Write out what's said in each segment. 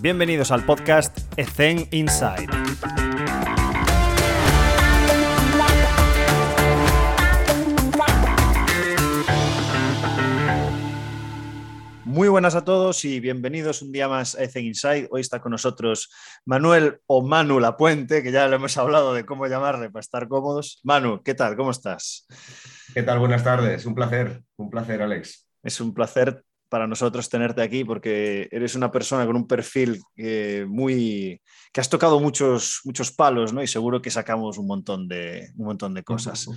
Bienvenidos al podcast Ethen Inside. Muy buenas a todos y bienvenidos un día más a Ethen Inside. Hoy está con nosotros Manuel o Manu Lapuente, que ya le hemos hablado de cómo llamarle para estar cómodos. Manu, ¿qué tal? ¿Cómo estás? ¿Qué tal? Buenas tardes. Un placer, un placer, Alex. Es un placer para nosotros tenerte aquí porque eres una persona con un perfil eh, muy que has tocado muchos, muchos palos ¿no? y seguro que sacamos un montón de, un montón de cosas.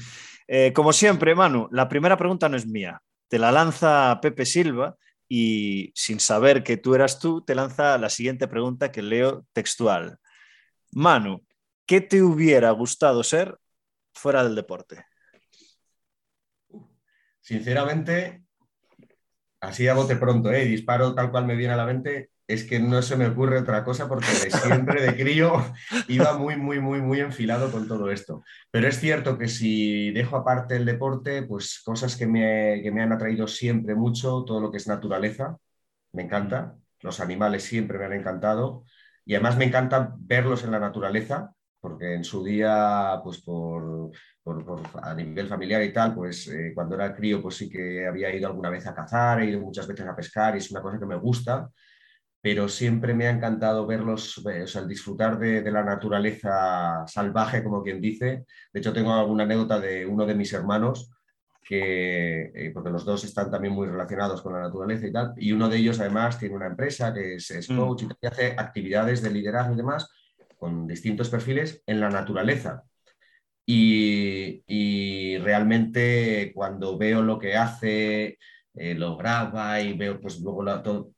Eh, como siempre, Manu, la primera pregunta no es mía, te la lanza Pepe Silva y sin saber que tú eras tú, te lanza la siguiente pregunta que leo textual. Manu, ¿qué te hubiera gustado ser fuera del deporte? Sinceramente, así a bote pronto, ¿eh? disparo tal cual me viene a la mente, es que no se me ocurre otra cosa porque de siempre de crío iba muy, muy, muy, muy enfilado con todo esto. Pero es cierto que si dejo aparte el deporte, pues cosas que me, que me han atraído siempre mucho, todo lo que es naturaleza, me encanta, los animales siempre me han encantado y además me encanta verlos en la naturaleza, porque en su día, pues por, a nivel familiar y tal, pues eh, cuando era crío, pues sí que había ido alguna vez a cazar, he ido muchas veces a pescar y es una cosa que me gusta, pero siempre me ha encantado verlos, eh, o sea, el disfrutar de, la naturaleza salvaje, como quien dice. De hecho, tengo alguna anécdota de uno de mis hermanos, que, eh, porque los dos están también muy relacionados con la naturaleza y tal, y uno de ellos además tiene una empresa que es, mm. coach y hace actividades de liderazgo y demás con distintos perfiles en la naturaleza. Y, realmente cuando veo lo que hace, eh, lo graba y veo pues luego todo,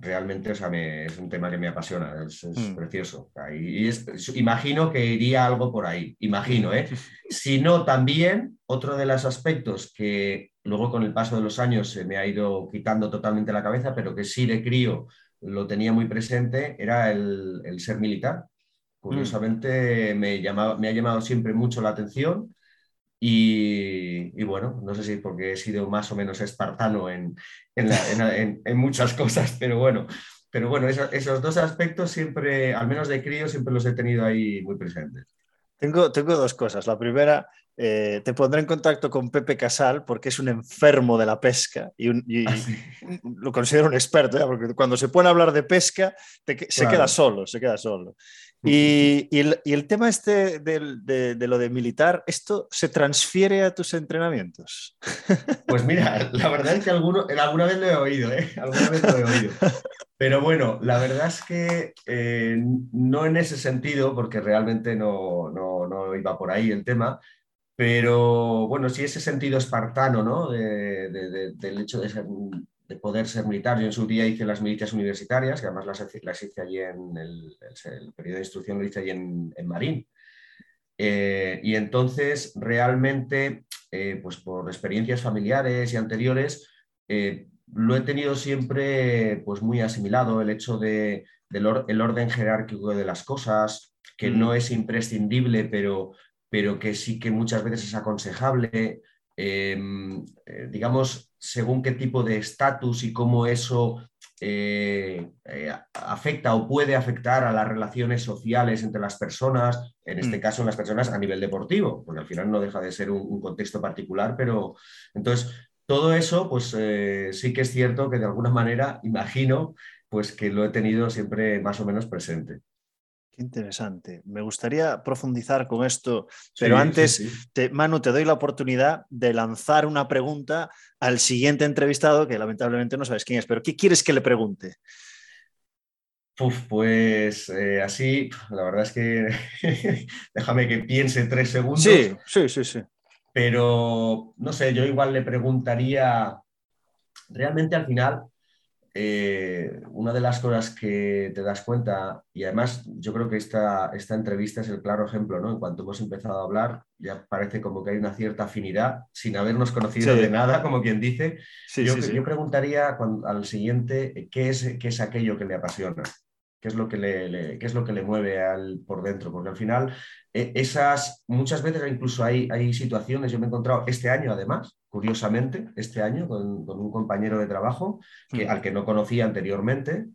realmente es un tema que me apasiona, es, mm. precioso. Y imagino que iría algo por ahí, imagino, ¿eh? Si no, también otro de los aspectos que luego con el paso de los años se me ha ido quitando totalmente la cabeza, pero que sí de crío lo tenía muy presente, era el, el ser militar. Curiosamente me, me ha llamado siempre mucho la atención y, bueno, no sé si porque he sido más o menos espartano en, en, muchas cosas, pero bueno, pero bueno esos dos aspectos siempre, al menos de crío, siempre los he tenido ahí muy presentes. Tengo, tengo dos cosas. La primera, eh, te pondré en contacto con Pepe Casal porque es un enfermo de la pesca y, ah, lo considero un experto, porque cuando se pone a hablar de pesca se queda solo, se queda solo. Y, el, tema este de, lo de militar, ¿esto se transfiere a tus entrenamientos? Pues mira, la verdad es que alguna vez lo he oído, ¿eh? Alguna vez lo he oído. Pero bueno, la verdad es que eh, no en ese sentido, porque realmente no, no, iba por ahí el tema, pero bueno, sí ese sentido espartano, ¿no? del hecho de ser de poder ser militar. Yo en su día hice las milicias universitarias, que además las, hice allí en el, periodo de instrucción, lo hice allí en, Marín. Eh, y entonces, realmente, eh, pues por experiencias familiares y anteriores, eh, lo he tenido siempre pues muy asimilado, el hecho de, del el orden jerárquico de las cosas, que no mm. es imprescindible, pero, pero que sí que muchas veces es aconsejable. Em, digamos, según qué tipo de estatus y cómo eso eh, eh, afecta o puede afectar a las relaciones sociales entre las personas, en este mm. caso en las personas a nivel deportivo, porque al final no deja de ser un, contexto particular, pero entonces todo eso, pues eh, sí que es cierto que de alguna manera imagino pues que lo he tenido siempre más o menos presente interesante. Me gustaría profundizar con esto, pero antes, Manu, te doy la oportunidad de lanzar una pregunta al siguiente entrevistado, que lamentablemente no sabes quién es, pero ¿qué quieres que le pregunte? pues eh, así, la verdad es que déjame que piense tres segundos. Sí, sí, sí, sí. Pero no sé, yo igual le preguntaría, realmente al final, eh, una de las cosas que te das cuenta, y además yo creo que esta, esta entrevista es el claro ejemplo, ¿no? En cuanto hemos empezado a hablar, ya parece como que hay una cierta afinidad, sin habernos conocido de nada, como quien dice. yo, yo, preguntaría al siguiente, ¿qué es, ¿qué es aquello que le apasiona? qué es lo que le, es lo que le mueve al, por dentro, porque al final e, esas, muchas veces incluso hay, hay situaciones, yo me he encontrado este año además, curiosamente, este año con, un compañero de trabajo que, al que no conocía anteriormente,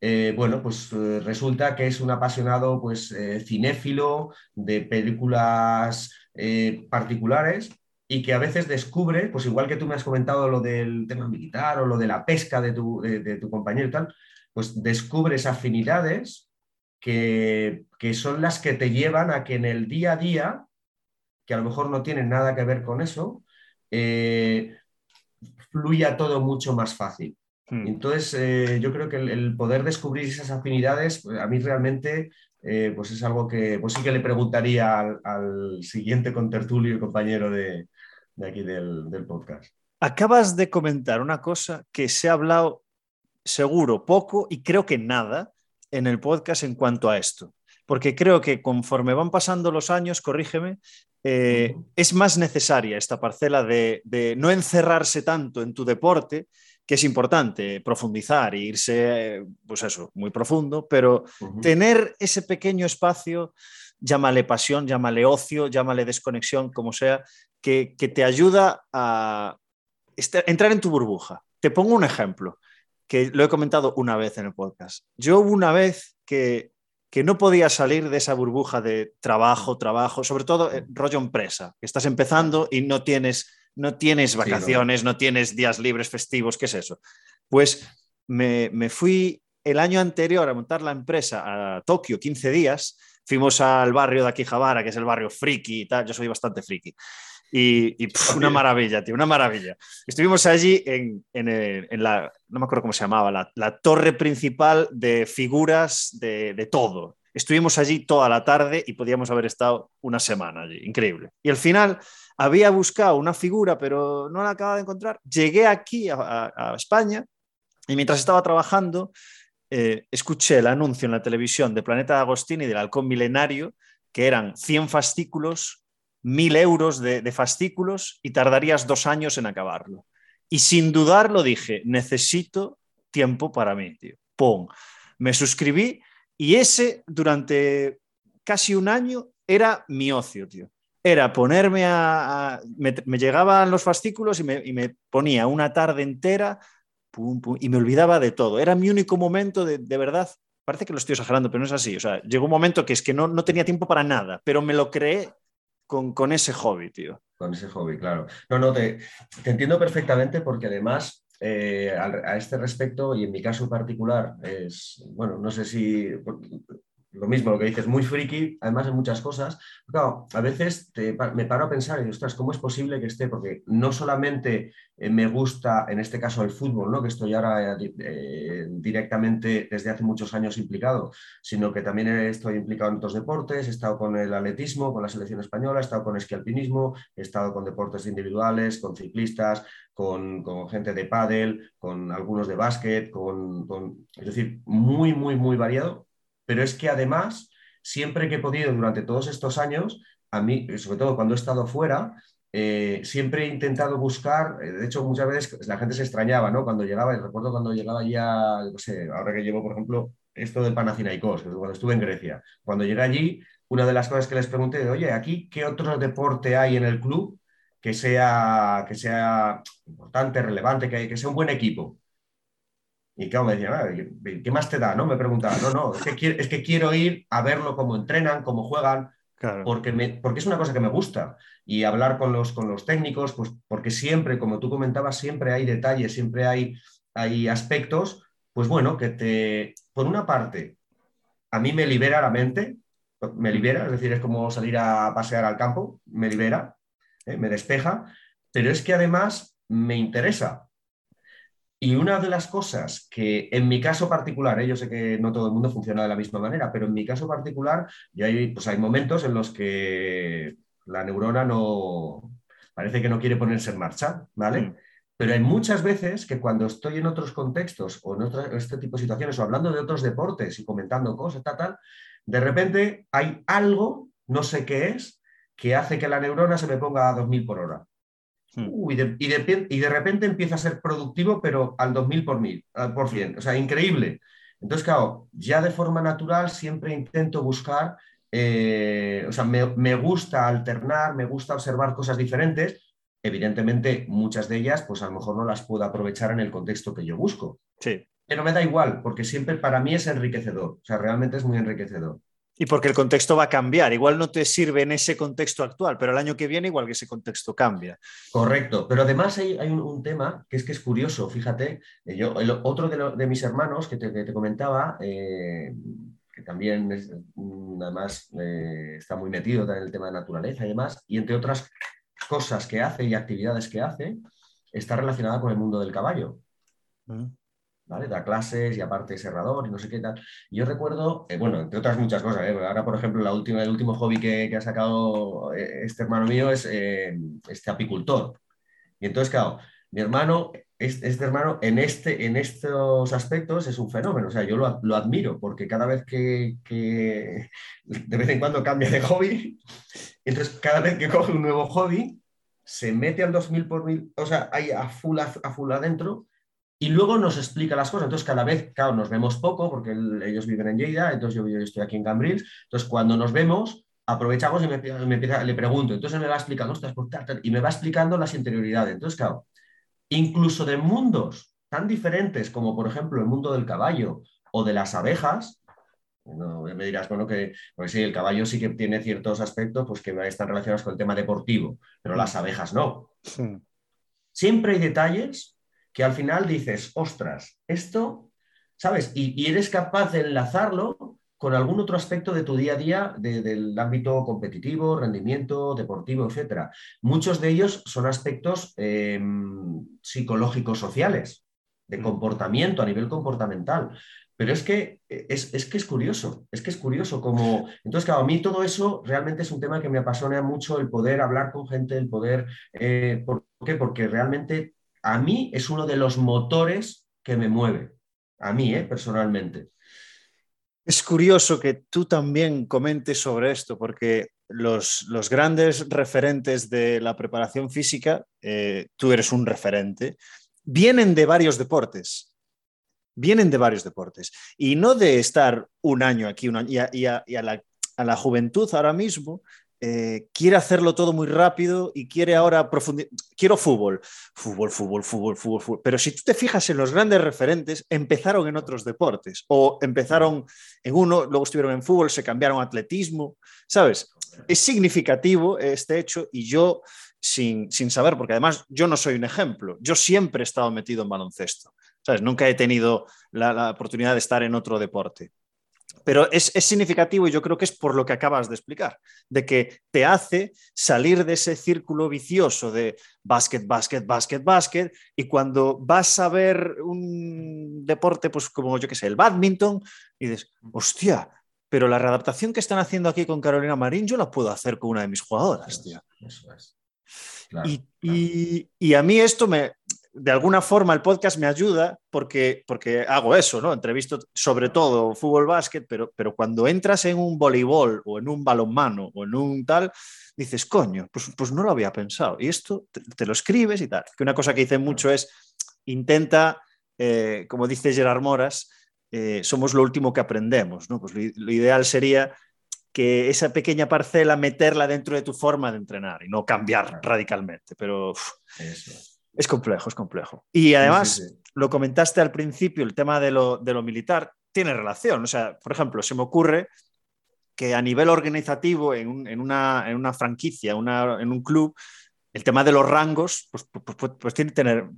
eh, bueno, pues eh, resulta que es un apasionado pues, eh, cinéfilo de películas particulares y que a veces descubre, pues igual que tú me has comentado lo del tema militar o lo de la pesca de tu, tu compañero y tal, pues descubres afinidades que, que, son las que te llevan a que en el día a día, que a lo mejor no tienen nada que ver con eso, fluya todo mucho más fácil. Hmm. Entonces, eh, yo creo que el, poder descubrir esas afinidades, pues, a mí realmente, eh, pues es algo que pues sí que le preguntaría al, siguiente contertulio y compañero de, aquí del, del, podcast. Acabas de comentar una cosa que se ha hablado seguro poco y creo que nada en el podcast en cuanto a esto. Porque creo que conforme van pasando los años, corrígeme, eh, es más necesaria esta parcela de, no encerrarse tanto en tu deporte, que es importante profundizar e irse, pues eso, muy profundo, pero tener ese pequeño espacio, llámale pasión, llámale ocio, llámale desconexión, como sea, que, te ayuda a entrar en tu burbuja. Te pongo un ejemplo, que lo he comentado una vez en el podcast. Yo hubo una vez que que no podías salir de esa burbuja de trabajo, trabajo, sobre todo eh, rollo empresa, que estás empezando y no tienes, no tienes vacaciones, no. tienes días libres festivos, ¿qué es eso? Pues me, fui el año anterior a montar la empresa a Tokio, 15 días, fuimos al barrio de Akihabara, que es el barrio friki y tal, yo soy bastante friki. Y, una maravilla, tío, una maravilla. Estuvimos allí en, la, no me acuerdo cómo se llamaba, la, torre principal de figuras de, todo. Estuvimos allí toda la tarde y podíamos haber estado una semana allí, increíble. Y al final había buscado una figura, pero no la acababa de encontrar. Llegué aquí a, España y mientras estaba trabajando, eh, escuché el anuncio en la televisión de Planeta de Agostini del Halcón Milenario, que eran 100 fascículos mil euros de, fascículos y tardarías dos años en acabarlo. Y sin dudarlo dije, necesito tiempo para mí, tío. ¡Pum! Me suscribí y ese durante casi un año era mi ocio, tío. Era ponerme a... me, llegaban los fascículos y me, ponía una tarde entera y me olvidaba de todo. Era mi único momento de, de verdad parece que lo estoy exagerando, pero no es así. O sea, llegó un momento que es que no, no, tenía tiempo para nada, pero me lo creé con, ese hobby, tío. Con ese hobby, claro. No, no, te, te entiendo perfectamente porque además eh, a, este respecto, y en mi caso particular, es, bueno, no sé si lo mismo, lo que dices, muy friki, además de muchas cosas. Claro, a veces me paro a pensar, y ostras, ¿cómo es posible que esté? Porque no solamente eh, me gusta, en este caso, el fútbol, ¿no? que estoy ahora eh, directamente desde hace muchos años implicado, sino que también estoy implicado en otros deportes, he estado con el atletismo, con la selección española, he estado con esquí alpinismo, he estado con deportes individuales, con ciclistas, con, gente de pádel, con algunos de básquet, con, con, es decir, muy, muy, muy variado pero es que además, siempre que he podido durante todos estos años, a mí, sobre todo cuando he estado fuera, eh, siempre he intentado buscar, eh, de hecho muchas veces la gente se extrañaba, ¿no? Cuando llegaba, y recuerdo cuando llegaba ya, no sé, ahora que llevo, por ejemplo, esto de Panathinaikos, cuando estuve en Grecia, cuando llegué allí, una de las cosas que les pregunté, oye, aquí, ¿qué otro deporte hay en el club que sea, que sea importante, relevante, que, que sea un buen equipo? Y claro, me decían, ah, ¿qué más te da? ¿no? Me preguntaba, no, no, es que, es que quiero ir a verlo cómo entrenan, cómo juegan, porque, me, porque es una cosa que me gusta. Y hablar con los, con los técnicos, pues porque siempre, como tú comentabas, siempre hay detalles, siempre hay, hay aspectos, pues bueno, que te, por una parte, a mí me libera la mente, me libera, es decir, es como salir a pasear al campo, me libera, ¿eh? me despeja, pero es que además me interesa, y una de las cosas que en mi caso particular, ¿eh? yo sé que no todo el mundo funciona de la misma manera, pero en mi caso particular y hay, pues hay momentos en los que la neurona no parece que no quiere ponerse en marcha, ¿vale? Mm. Pero hay muchas veces que cuando estoy en otros contextos o en este tipo de situaciones o hablando de otros deportes y comentando cosas, tal, tal, de repente hay algo, no sé qué es, que hace que la neurona se me ponga a 2000 por hora. Hmm. y, de, repente empieza a ser productivo, pero al 2000 por, mil, por cien. O sea, increíble. Entonces, claro, ya de forma natural siempre intento buscar, eh, o sea, me, gusta alternar, me gusta observar cosas diferentes. Evidentemente, muchas de ellas, pues a lo mejor no las puedo aprovechar en el contexto que yo busco. Sí. Pero me da igual, porque siempre para mí es enriquecedor, o sea, realmente es muy enriquecedor. Y porque el contexto va a cambiar. Igual no te sirve en ese contexto actual, pero el año que viene igual que ese contexto cambia. Correcto. Pero además hay, un, tema que es que es curioso. Fíjate, eh, yo, el, otro de, mis hermanos que te, comentaba, eh, que también es, mm, además eh, está muy metido en el tema de naturaleza y demás, y entre otras cosas que hace y actividades que hace, está relacionada con el mundo del caballo. Da clases y aparte es cerrador y no sé qué tal. Yo recuerdo, eh, bueno, entre otras muchas cosas, ¿eh? ahora por ejemplo la última, el último hobby que, ha sacado eh, este hermano mío es este apicultor. Y entonces, claro, mi hermano, este, hermano en, este, en estos aspectos es un fenómeno, o sea, yo lo, admiro porque cada vez que, de vez en cuando cambia de hobby, entonces cada vez que coge un nuevo hobby, se mete al 2000 por mil, o sea, ahí a full, a full adentro y luego nos explica las cosas. Entonces, cada vez, claro, nos vemos poco porque ellos viven en Lleida, entonces yo, estoy aquí en Cambrils. Entonces, cuando nos vemos, aprovechamos y me, empieza, le pregunto. Entonces, me va explicando, ostras, por y me va explicando las interioridades. Entonces, claro, incluso de mundos tan diferentes como, por ejemplo, el mundo del caballo o de las abejas, me dirás, bueno, que pues sí, el caballo sí que tiene ciertos aspectos pues, que están relacionados con el tema deportivo, pero las abejas no. Siempre hay detalles que al final dices, ostras, esto, ¿sabes? Y, eres capaz de enlazarlo con algún otro aspecto de tu día a día del ámbito competitivo, rendimiento, deportivo, etc. Muchos de ellos son aspectos em, psicológicos sociales, de mm. comportamiento, a nivel comportamental. Pero es que es, que es curioso, es que es curioso como... Entonces, claro, a mí todo eso realmente es un tema que me apasiona mucho, el poder hablar con gente, el poder... Eh, ¿Por qué? Porque realmente a mí es uno de los motores que me mueve, a mí ¿eh? personalmente. Es curioso que tú también comentes sobre esto, porque los, grandes referentes de la preparación física, eh, tú eres un referente, vienen de varios deportes. Vienen de varios deportes. Y no de estar un año aquí un y, a, la, juventud ahora mismo eh, quiere hacerlo todo muy rápido y quiere ahora profundizar. Quiero fútbol, fútbol, fútbol, fútbol, fútbol, fútbol. Pero si tú te fijas en los grandes referentes, empezaron en otros deportes o empezaron en uno, luego estuvieron en fútbol, se cambiaron a atletismo, ¿sabes? Es significativo este hecho y yo, sin, sin saber, porque además yo no soy un ejemplo, yo siempre he estado metido en baloncesto, ¿sabes? Nunca he tenido la, la oportunidad de estar en otro deporte. Pero es, significativo y yo creo que es por lo que acabas de explicar, de que te hace salir de ese círculo vicioso de básquet, básquet, básquet, básquet, y cuando vas a ver un deporte, pues como yo que sé, el badminton, y dices, hostia, pero la readaptación que están haciendo aquí con Carolina Marín, yo la puedo hacer con una de mis jugadoras, tío. Eso es. y, a mí esto me, de alguna forma el podcast me ayuda porque, porque hago eso, ¿no? Entrevisto sobre todo fútbol, básquet, pero, pero cuando entras en un voleibol o en un balonmano o en un tal, dices, coño, pues, pues no lo había pensado. Y esto te, lo escribes y tal. Que una cosa que hice mucho es, intenta, eh, como dice Gerard Moras, eh, somos lo último que aprendemos, ¿no? Pues lo, ideal sería que esa pequeña parcela meterla dentro de tu forma de entrenar y no cambiar radicalmente, pero... Es complejo, es complejo. Y además, lo comentaste al principio, el tema de lo, militar tiene relación. O sea, por ejemplo, se me ocurre que a nivel organizativo, en, una, franquicia, en un club, el tema de los rangos pues, pues, pues, pues tiene tener,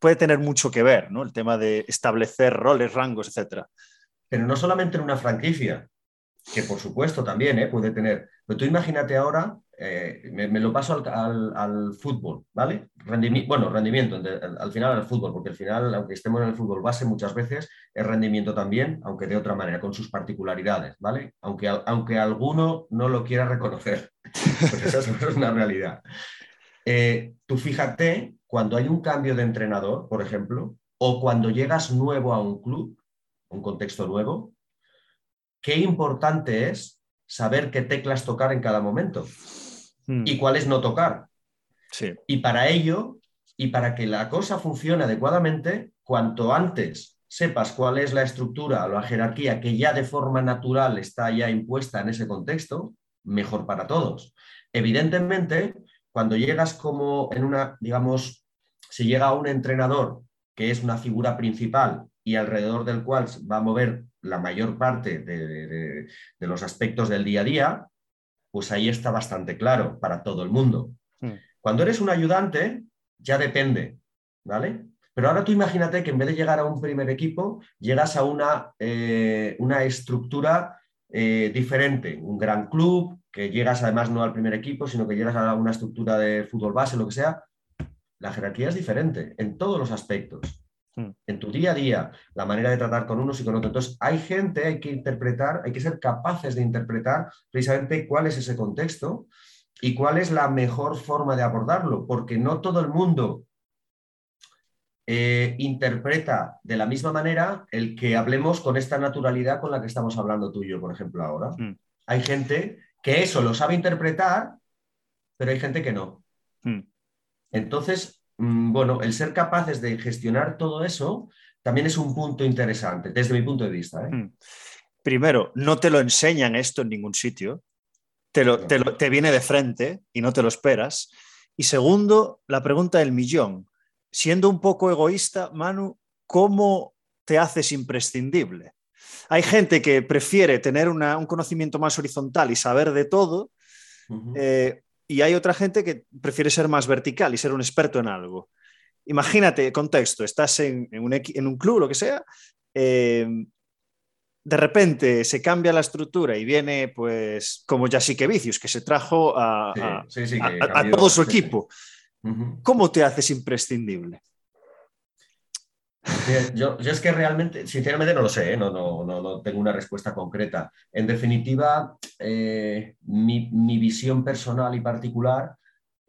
puede tener mucho que ver, ¿no? El tema de establecer roles, rangos, etc. Pero no solamente en una franquicia, que por supuesto también ¿eh? puede tener. Pero tú imagínate ahora eh, me, lo paso al, fútbol, ¿vale? bueno, rendimiento, al, final al fútbol, porque al final, aunque estemos en el fútbol base, muchas veces es rendimiento también, aunque de otra manera, con sus particularidades, ¿vale? Aunque, aunque alguno no lo quiera reconocer, pues esa es una realidad. Eh, tú fíjate, cuando hay un cambio de entrenador, por ejemplo, o cuando llegas nuevo a un club, un contexto nuevo, qué importante es saber qué teclas tocar en cada momento y hmm. cuáles no tocar. Y para ello, y para que la cosa funcione adecuadamente, cuanto antes sepas cuál es la estructura o la jerarquía que ya de forma natural está ya impuesta en ese contexto, mejor para todos. Evidentemente, cuando llegas como en una, digamos, si llega un entrenador que es una figura principal y alrededor del cual va a mover la mayor parte de, los aspectos del día a día, pues ahí está bastante claro para todo el mundo. Cuando eres un ayudante, ya depende, ¿vale? Pero ahora tú imagínate que en vez de llegar a un primer equipo, llegas a una, eh, una estructura eh, diferente, un gran club, que llegas además no al primer equipo, sino que llegas a una estructura de fútbol base, lo que sea. La jerarquía es diferente en todos los aspectos. Hmm. En tu día a día, la manera de tratar con unos y con otros. Entonces, hay gente, hay que interpretar, hay que ser capaces de interpretar precisamente cuál es ese contexto y cuál es la mejor forma de abordarlo, porque no todo el mundo eh, interpreta de la misma manera el que hablemos con esta naturalidad con la que estamos hablando tú y yo, por ejemplo, ahora. Hmm. Hay gente que eso lo sabe interpretar, pero hay gente que no. Hmm. Entonces, mm, bueno, el ser capaces de gestionar todo eso también es un punto interesante, desde mi punto de vista. ¿eh? Primero, no te lo enseñan esto en ningún sitio te, viene de frente y no te lo esperas. Y segundo, la pregunta del millón. Siendo un poco egoísta, Manu, ¿cómo te haces imprescindible? Hay gente que prefiere tener un conocimiento más horizontal y saber de todo, eh, y hay otra gente que prefiere ser más vertical y ser un experto en algo. Imagínate, contexto, estás en, un, en un, club, lo que sea, eh, de repente se cambia la estructura y viene, pues, como Jasique Vicius, que se trajo a, todo su equipo. ¿Cómo te haces imprescindible? Yo, es que realmente, sinceramente no lo sé, ¿eh? no, no, no, tengo una respuesta concreta. En definitiva, eh, mi, mi visión personal y particular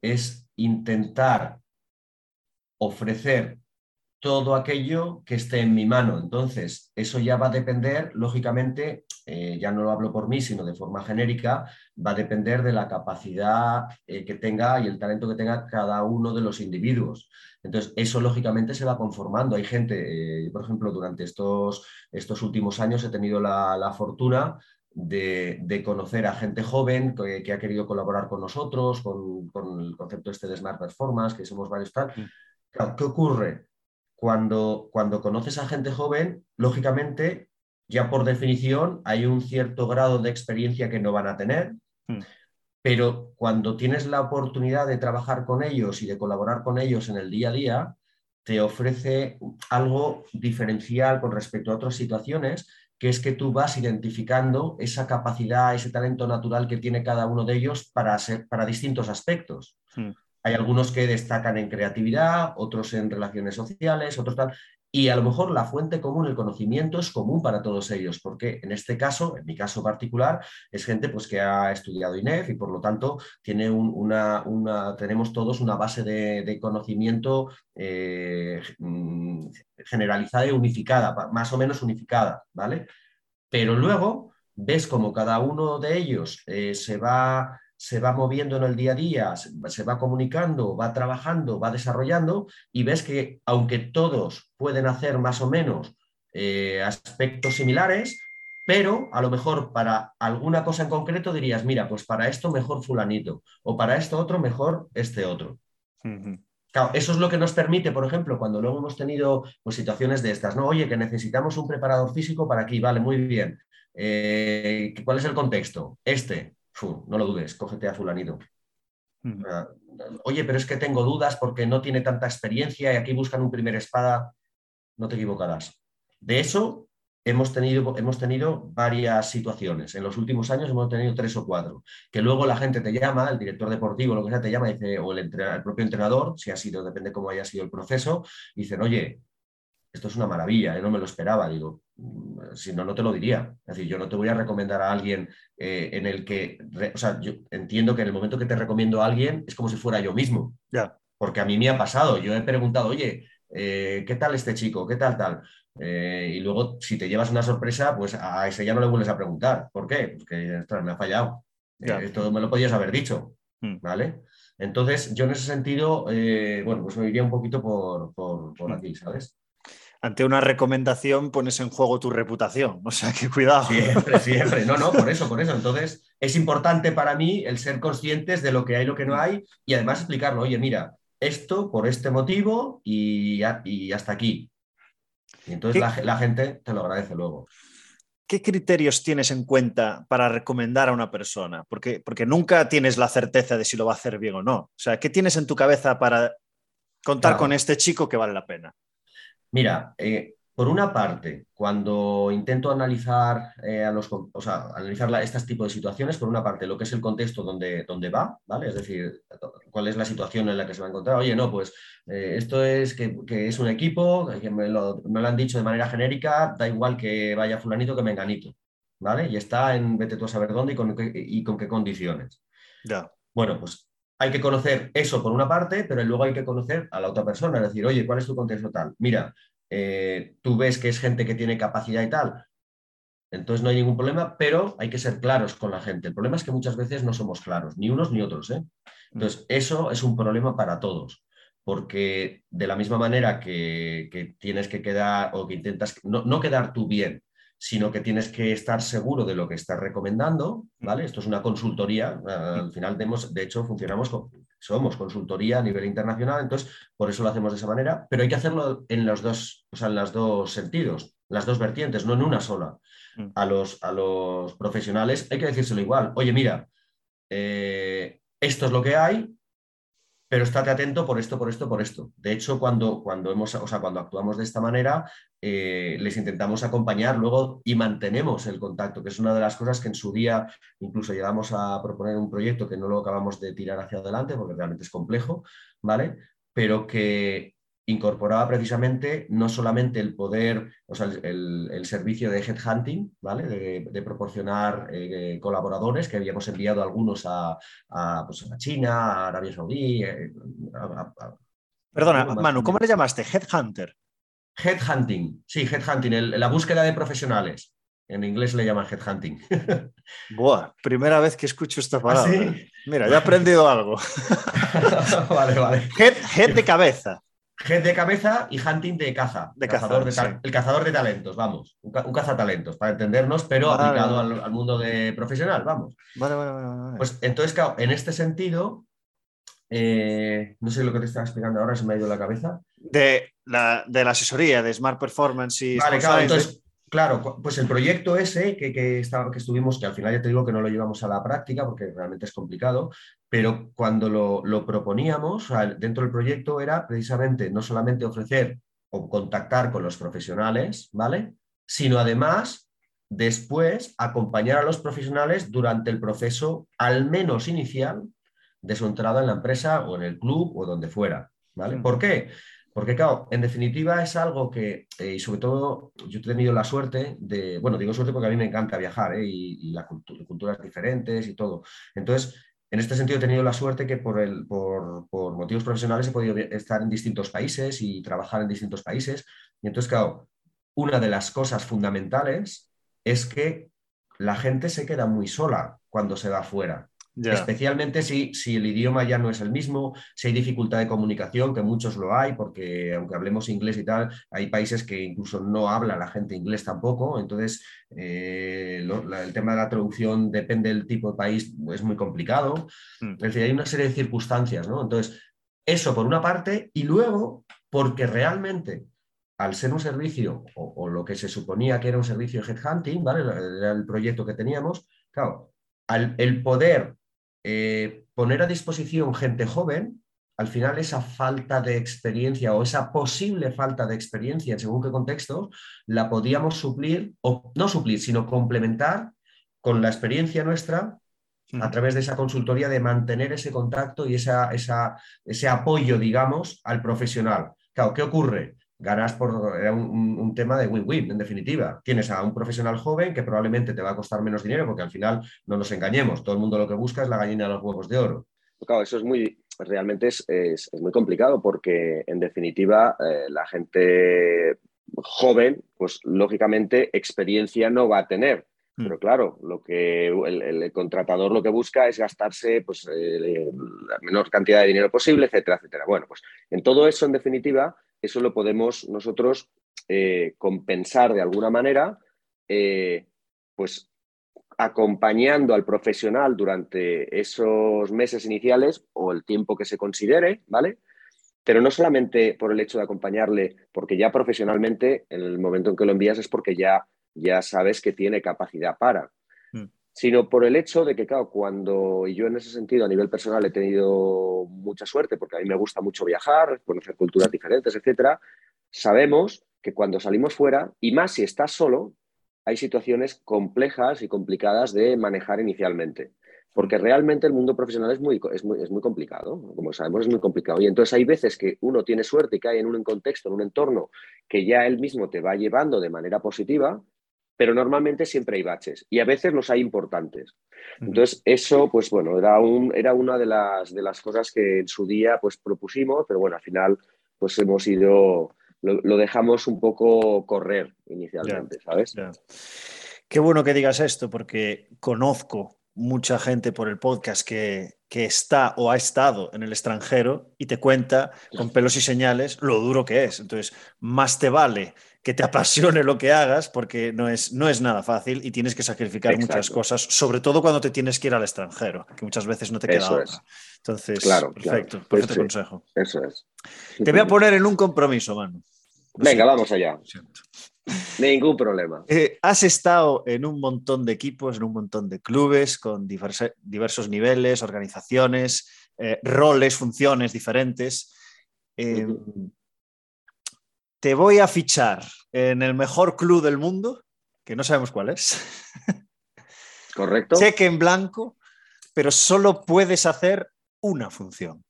es intentar ofrecer todo aquello que esté en mi mano. Entonces, eso ya va a depender, lógicamente, eh, ya no lo hablo por mí, sino de forma genérica, va a depender de la capacidad eh, que tenga y el talento que tenga cada uno de los individuos. Entonces, eso lógicamente se va conformando. Hay gente, eh, por ejemplo, durante estos, estos últimos años he tenido la, fortuna de, conocer a gente joven que, ha querido colaborar con nosotros, con, el concepto este de Smart Performance, que somos varios tal. Mm. ¿Qué ocurre? Cuando, cuando conoces a gente joven, lógicamente, ya por definición, hay un cierto grado de experiencia que no van a tener, hmm. pero cuando tienes la oportunidad de trabajar con ellos y de colaborar con ellos en el día a día, te ofrece algo diferencial con respecto a otras situaciones, que es que tú vas identificando esa capacidad, ese talento natural que tiene cada uno de ellos para, ser, para distintos aspectos. Hmm. Hay algunos que destacan en creatividad, otros en relaciones sociales, otros tal. Y a lo mejor la fuente común, el conocimiento es común para todos ellos, porque en este caso, en mi caso particular, es gente pues, que ha estudiado INEF y por lo tanto tiene una, tenemos todos una base de, conocimiento eh, mm, generalizada y unificada, más o menos unificada, ¿vale? Pero luego ves como cada uno de ellos eh, se va se va moviendo en el día a día, se va comunicando, va trabajando, va desarrollando y ves que aunque todos pueden hacer más o menos eh, aspectos similares, pero a lo mejor para alguna cosa en concreto dirías, mira, pues para esto mejor fulanito o para esto otro mejor este otro. Claro, eso es lo que nos permite, por ejemplo, cuando luego hemos tenido pues, situaciones de estas, ¿no? Oye, que necesitamos un preparador físico para aquí, vale, muy bien. Eh, ¿Cuál es el contexto? Este, no lo dudes, cógete a fulanito. Oye, pero es que tengo dudas porque no tiene tanta experiencia y aquí buscan un primer espada. No te equivocarás. De eso hemos tenido, hemos tenido varias situaciones. En los últimos años hemos tenido tres o cuatro. Que luego la gente te llama, el director deportivo, lo que sea, te llama dice, o el, el propio entrenador, si ha sido, depende cómo haya sido el proceso, dicen, oye, esto es una maravilla, ¿eh? no me lo esperaba. Digo, mm, si no, no te lo diría. Es decir, yo no te voy a recomendar a alguien eh, en el que, o sea, yo entiendo que en el momento que te recomiendo a alguien es como si fuera yo mismo. Ya. Porque a mí me ha pasado. Yo he preguntado, oye, eh, ¿qué tal este chico? ¿Qué tal tal? y luego, si te llevas una sorpresa, pues a ese ya no le vuelves a preguntar. ¿Por qué? Porque me ha fallado. esto me lo podías haber dicho. Mm. ¿Vale? Entonces, yo en ese sentido, bueno, pues me iría un poquito por, por, por mm. aquí, ¿sabes? Ante una recomendación pones en juego tu reputación. O sea, que cuidado. Siempre, siempre. No, no, por eso, por eso. Entonces, es importante para mí el ser conscientes de lo que hay y lo que no hay y además explicarlo. Oye, mira, esto por este motivo y, y hasta aquí. Y entonces la, gente te lo agradece luego. ¿Qué criterios tienes en cuenta para recomendar a una persona? Porque, porque nunca tienes la certeza de si lo va a hacer bien o no. O sea, ¿qué tienes en tu cabeza para contar con este chico que vale la pena? Mira, eh, por una parte, cuando intento analizar, eh, a los, o sea, analizar estas tipos de situaciones, por una parte, lo que es el contexto donde, donde va, ¿vale? Es decir, cuál es la situación en la que se va a encontrar. Oye, no, pues eh, esto es que, es un equipo, que me lo, han dicho de manera genérica, da igual que vaya fulanito que menganito, ¿vale? Y está en vete tú a saber dónde y con, y con qué condiciones. Ya. Bueno, pues hay que conocer eso por una parte, pero luego hay que conocer a la otra persona, es decir, oye, ¿cuál es tu contexto tal? Mira, eh, tú ves que es gente que tiene capacidad y tal, entonces no hay ningún problema, pero hay que ser claros con la gente. El problema es que muchas veces no somos claros, ni unos ni otros. ¿eh? Entonces, eso es un problema para todos, porque de la misma manera que, tienes que quedar o que intentas no, no, quedar tú bien, sino que tienes que estar seguro de lo que estás recomendando, ¿vale? Esto es una consultoría, al final de hecho funcionamos con, somos consultoría a nivel internacional, entonces por eso lo hacemos de esa manera, pero hay que hacerlo en los dos, o sea, en los dos sentidos, las dos vertientes, no en una sola. Mm. A los, a los profesionales hay que decírselo igual, oye, mira, eh, esto es lo que hay, pero estate atento por esto, por esto, por esto. De hecho, cuando, cuando, hemos, o sea, cuando actuamos de esta manera, eh, les intentamos acompañar luego y mantenemos el contacto, que es una de las cosas que en su día incluso llegamos a proponer un proyecto que no lo acabamos de tirar hacia adelante porque realmente es complejo, ¿vale? Pero que incorporaba precisamente no solamente el poder, o sea, el, servicio de headhunting, ¿vale? De, proporcionar eh, colaboradores, que habíamos enviado algunos a, pues, China, a Arabia Saudí. Eh, Perdona, Manu, ¿cómo le llamaste? Headhunter. Headhunting, sí, headhunting, la búsqueda de profesionales. En inglés le llaman headhunting. Buah, primera vez que escucho esta ¿Ah, palabra. Mira, ya he aprendido algo. vale, vale. head de cabeza. Head de cabeza y hunting de caza. De cazador El cazador de talentos, vamos. Un, cazatalentos, para entendernos, pero aplicado al, mundo de profesional, vamos. Vale, vale, vale. Pues entonces, claro, en este sentido, eh, no sé lo que te estaba explicando ahora, se me ha ido la cabeza. De la, de la asesoría, de Smart Performance y... Vale, claro, entonces Claro, pues el proyecto ese que, que, que estuvimos, que al final ya te digo que no lo llevamos a la práctica porque realmente es complicado, pero cuando lo, proponíamos, dentro del proyecto era precisamente no solamente ofrecer o contactar con los profesionales, ¿vale? Sino además después acompañar a los profesionales durante el proceso, al menos inicial, de su entrada en la empresa o en el club o donde fuera, ¿vale? ¿Por qué? Porque, claro, en definitiva es algo que, eh, y sobre todo, yo he tenido la suerte de, bueno, digo suerte porque a mí me encanta viajar ¿eh? y, las culturas diferentes y todo. Entonces, en este sentido he tenido la suerte que por, el, por, por, motivos profesionales he podido estar en distintos países y trabajar en distintos países. Y entonces, claro, una de las cosas fundamentales es que la gente se queda muy sola cuando se va afuera. Especialmente si, si, el idioma ya no es el mismo, si hay dificultad de comunicación, que muchos lo hay, porque aunque hablemos inglés y tal, hay países que incluso no habla la gente inglés tampoco. Entonces, eh, el tema de la traducción depende del tipo de país, es muy complicado. Mm. Es decir, hay una serie de circunstancias, ¿no? Entonces, eso por una parte, y luego, porque realmente al ser un servicio, o, lo que se suponía que era un servicio de headhunting, ¿vale? Era el proyecto que teníamos, claro, al, el poder eh, poner a disposición gente joven, al final esa falta de experiencia o esa posible falta de experiencia en según qué contexto, la podíamos suplir, o no suplir, sino complementar con la experiencia nuestra a través de esa consultoría de mantener ese contacto y esa, ese apoyo, digamos, al profesional. Claro, ¿qué ocurre? Ganas por. Era un, tema de win-win, en definitiva. Tienes a un profesional joven que probablemente te va a costar menos dinero, porque al final no nos engañemos, todo el mundo lo que busca es la gallina de los huevos de oro. Claro, eso es muy. Realmente es, es, muy complicado porque, en definitiva, eh, la gente joven, pues lógicamente experiencia no va a tener. Hmm. Pero claro, lo que el, contratador lo que busca es gastarse pues, eh, la menor cantidad de dinero posible, etcétera, etcétera. Bueno, pues en todo eso, en definitiva, eso lo podemos nosotros eh, compensar de alguna manera, eh, pues acompañando al profesional durante esos meses iniciales o el tiempo que se considere, ¿vale? pero no solamente por el hecho de acompañarle, porque ya profesionalmente, en el momento en que lo envías es porque ya, ya sabes que tiene capacidad para. Sino por el hecho de que, claro, cuando, yo en ese sentido a nivel personal he tenido mucha suerte, porque a mí me gusta mucho viajar, conocer culturas diferentes, etcétera, sabemos que cuando salimos fuera, y más si estás solo, hay situaciones complejas y complicadas de manejar inicialmente porque realmente el mundo profesional es muy, es muy, es muy complicado, como sabemos es muy complicado. Y entonces hay veces que uno tiene suerte y cae en un contexto, en un entorno que ya él mismo te va llevando de manera positiva, pero normalmente siempre hay baches y a veces los hay importantes. Entonces eso, pues bueno, era, un, era una de las, de las cosas que en su día pues propusimos, pero bueno, al final pues hemos ido, lo, dejamos un poco correr inicialmente, ¿sabes? Qué bueno que digas esto porque conozco mucha gente por el podcast que, está o ha estado en el extranjero y te cuenta con pelos y señales lo duro que es. Entonces, más te vale que te apasione lo que hagas porque no es, no es nada fácil y tienes que sacrificar muchas cosas, sobre todo cuando te tienes que ir al extranjero, que muchas veces no te queda otra. Entonces, claro, perfecto, perfecto consejo. Eso es. Te voy a poner en un compromiso, mano. Venga, vamos allá. Ningún problema. Eh, has estado en un montón de equipos, en un montón de clubes, con diversos niveles, organizaciones, eh, roles, funciones diferentes. Em, te voy a fichar en el mejor club del mundo, que no sabemos cuál es. Correcto. Cheque en blanco, pero solo puedes hacer una función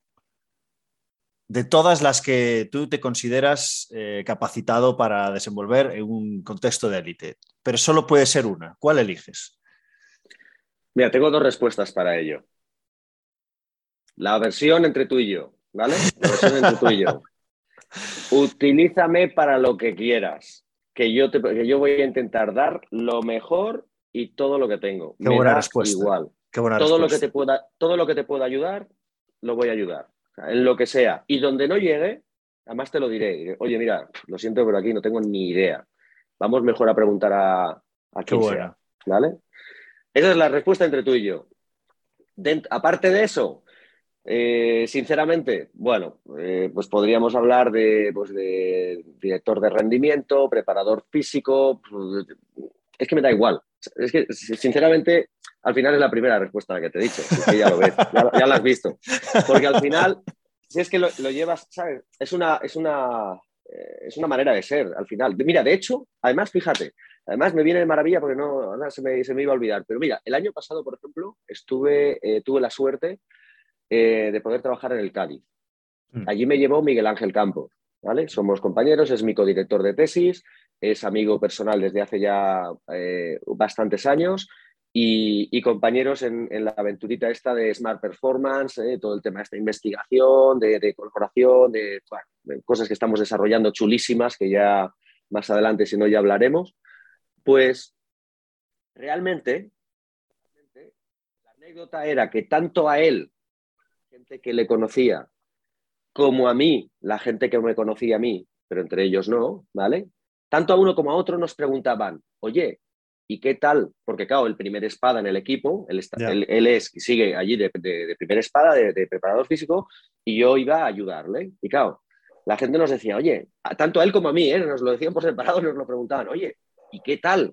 de todas las que tú te consideras eh, capacitado para desenvolver en un contexto de élite, pero solo puede ser una. ¿Cuál eliges? Mira, tengo dos respuestas para ello. La versión entre tú y yo, ¿vale? La versión entre tú y yo. Utilízame para lo que quieras, que yo, te, que yo voy a intentar dar lo mejor y todo lo que tengo. Qué buena respuesta. Igual. Qué buena todo respuesta. Lo que te pueda, todo lo que te pueda ayudar, lo voy a ayudar en lo que sea. Y donde no llegue, además te lo diré, oye, mira, lo siento, pero aquí no tengo ni idea. Vamos mejor a preguntar a, a quien sea, ¿vale? Esa es la respuesta entre tú y yo. aparte de eso, eh, sinceramente, bueno, eh, pues podríamos hablar de, pues de, director de rendimiento, preparador físico, es que me da igual. Es que, sinceramente, al final es la primera respuesta la que te he dicho, ya lo ves, ya, la has visto. Porque al final, si es que lo, llevas, ¿sabes? Es una, es, una, eh, es una manera de ser, al final. Mira, de hecho, además, fíjate, además me viene de maravilla porque no, se, me, se, me, iba a olvidar, pero mira, el año pasado, por ejemplo, estuve, tuve la suerte eh, de poder trabajar en el Cádiz. Mm. Allí me llevó Miguel Ángel Campos, ¿vale? Somos compañeros, es mi codirector de tesis, es amigo personal desde hace ya bastantes años y, compañeros en, la aventurita esta de Smart Performance, eh, todo el tema de esta investigación, de, colaboración, de, cosas que estamos desarrollando chulísimas, que ya más adelante, si no, ya hablaremos, pues realmente, la anécdota era que tanto a él, gente que le conocía, como a mí, la gente que me conocía a mí, pero entre ellos no, ¿vale? Tanto a uno como a otro nos preguntaban, oye, ¿Y qué tal? Porque, claro, el primer espada en el equipo, él, está, él, es, sigue allí de, de, primer espada, de, preparador físico, y yo iba a ayudarle. Y claro, la gente nos decía, oye, tanto a él como a mí, ¿eh? nos lo decían por separado, nos lo preguntaban, oye, ¿y qué tal?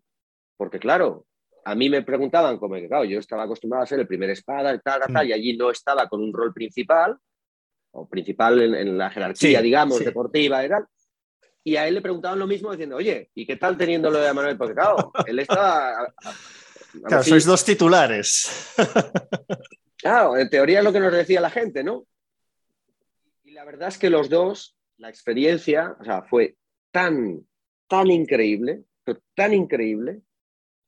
Porque, claro, a mí me preguntaban, como que, claro, yo estaba acostumbrado a ser el primer espada, tal, tal, mm. y allí no estaba con un rol principal, o principal en, la jerarquía, digamos, deportiva y tal. Y a él le preguntaban lo mismo diciendo, oye, ¿y qué tal teniéndolo de Manuel? Porque claro, él estaba... claro, sois dos titulares. claro, en teoría es lo que nos decía la gente, ¿no? Y la verdad es que los dos, la experiencia, o sea, fue tan, tan increíble, tan increíble,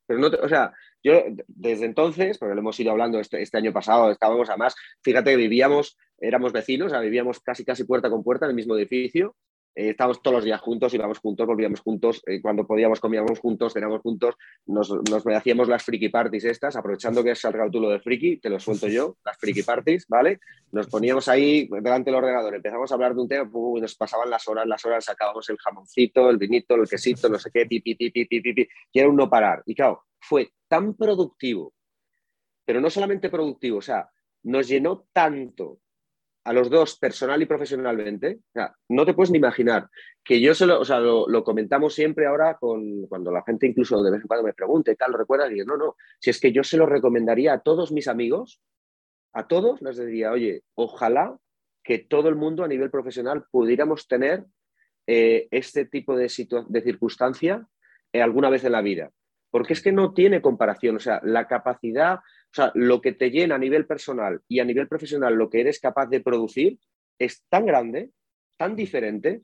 pero no, o sea, yo desde entonces, porque lo hemos ido hablando este, este año pasado, estábamos además, fíjate que vivíamos, éramos vecinos, vivíamos casi casi puerta con puerta en el mismo edificio eh, estábamos todos los días juntos, íbamos juntos, volvíamos juntos, eh, cuando podíamos comíamos juntos, cenábamos juntos, nos, nos hacíamos las friki parties estas, aprovechando que es el tú de friki, te lo suelto yo, las friki parties, ¿vale? Nos poníamos ahí delante del ordenador, empezamos a hablar de un tema, y nos pasaban las horas, las horas, sacábamos el jamoncito, el vinito, el quesito, no sé qué, pipi, pipi, pipi, pipi, y era un no parar. Y claro, fue tan productivo, pero no solamente productivo, o sea, nos llenó tanto a los dos personal y profesionalmente, no te puedes ni imaginar que yo se lo, o sea, lo, comentamos siempre ahora con, cuando la gente incluso de vez en cuando me pregunta y tal, ¿lo recuerdas? Y no, no, si es que yo se lo recomendaría a todos mis amigos, a todos les diría, oye, ojalá que todo el mundo a nivel profesional pudiéramos tener eh, este tipo de, de circunstancia eh, alguna vez en la vida. Porque es que no tiene comparación, o sea, la capacidad, o sea, lo que te llena a nivel personal y a nivel profesional, lo que eres capaz de producir, es tan grande, tan diferente,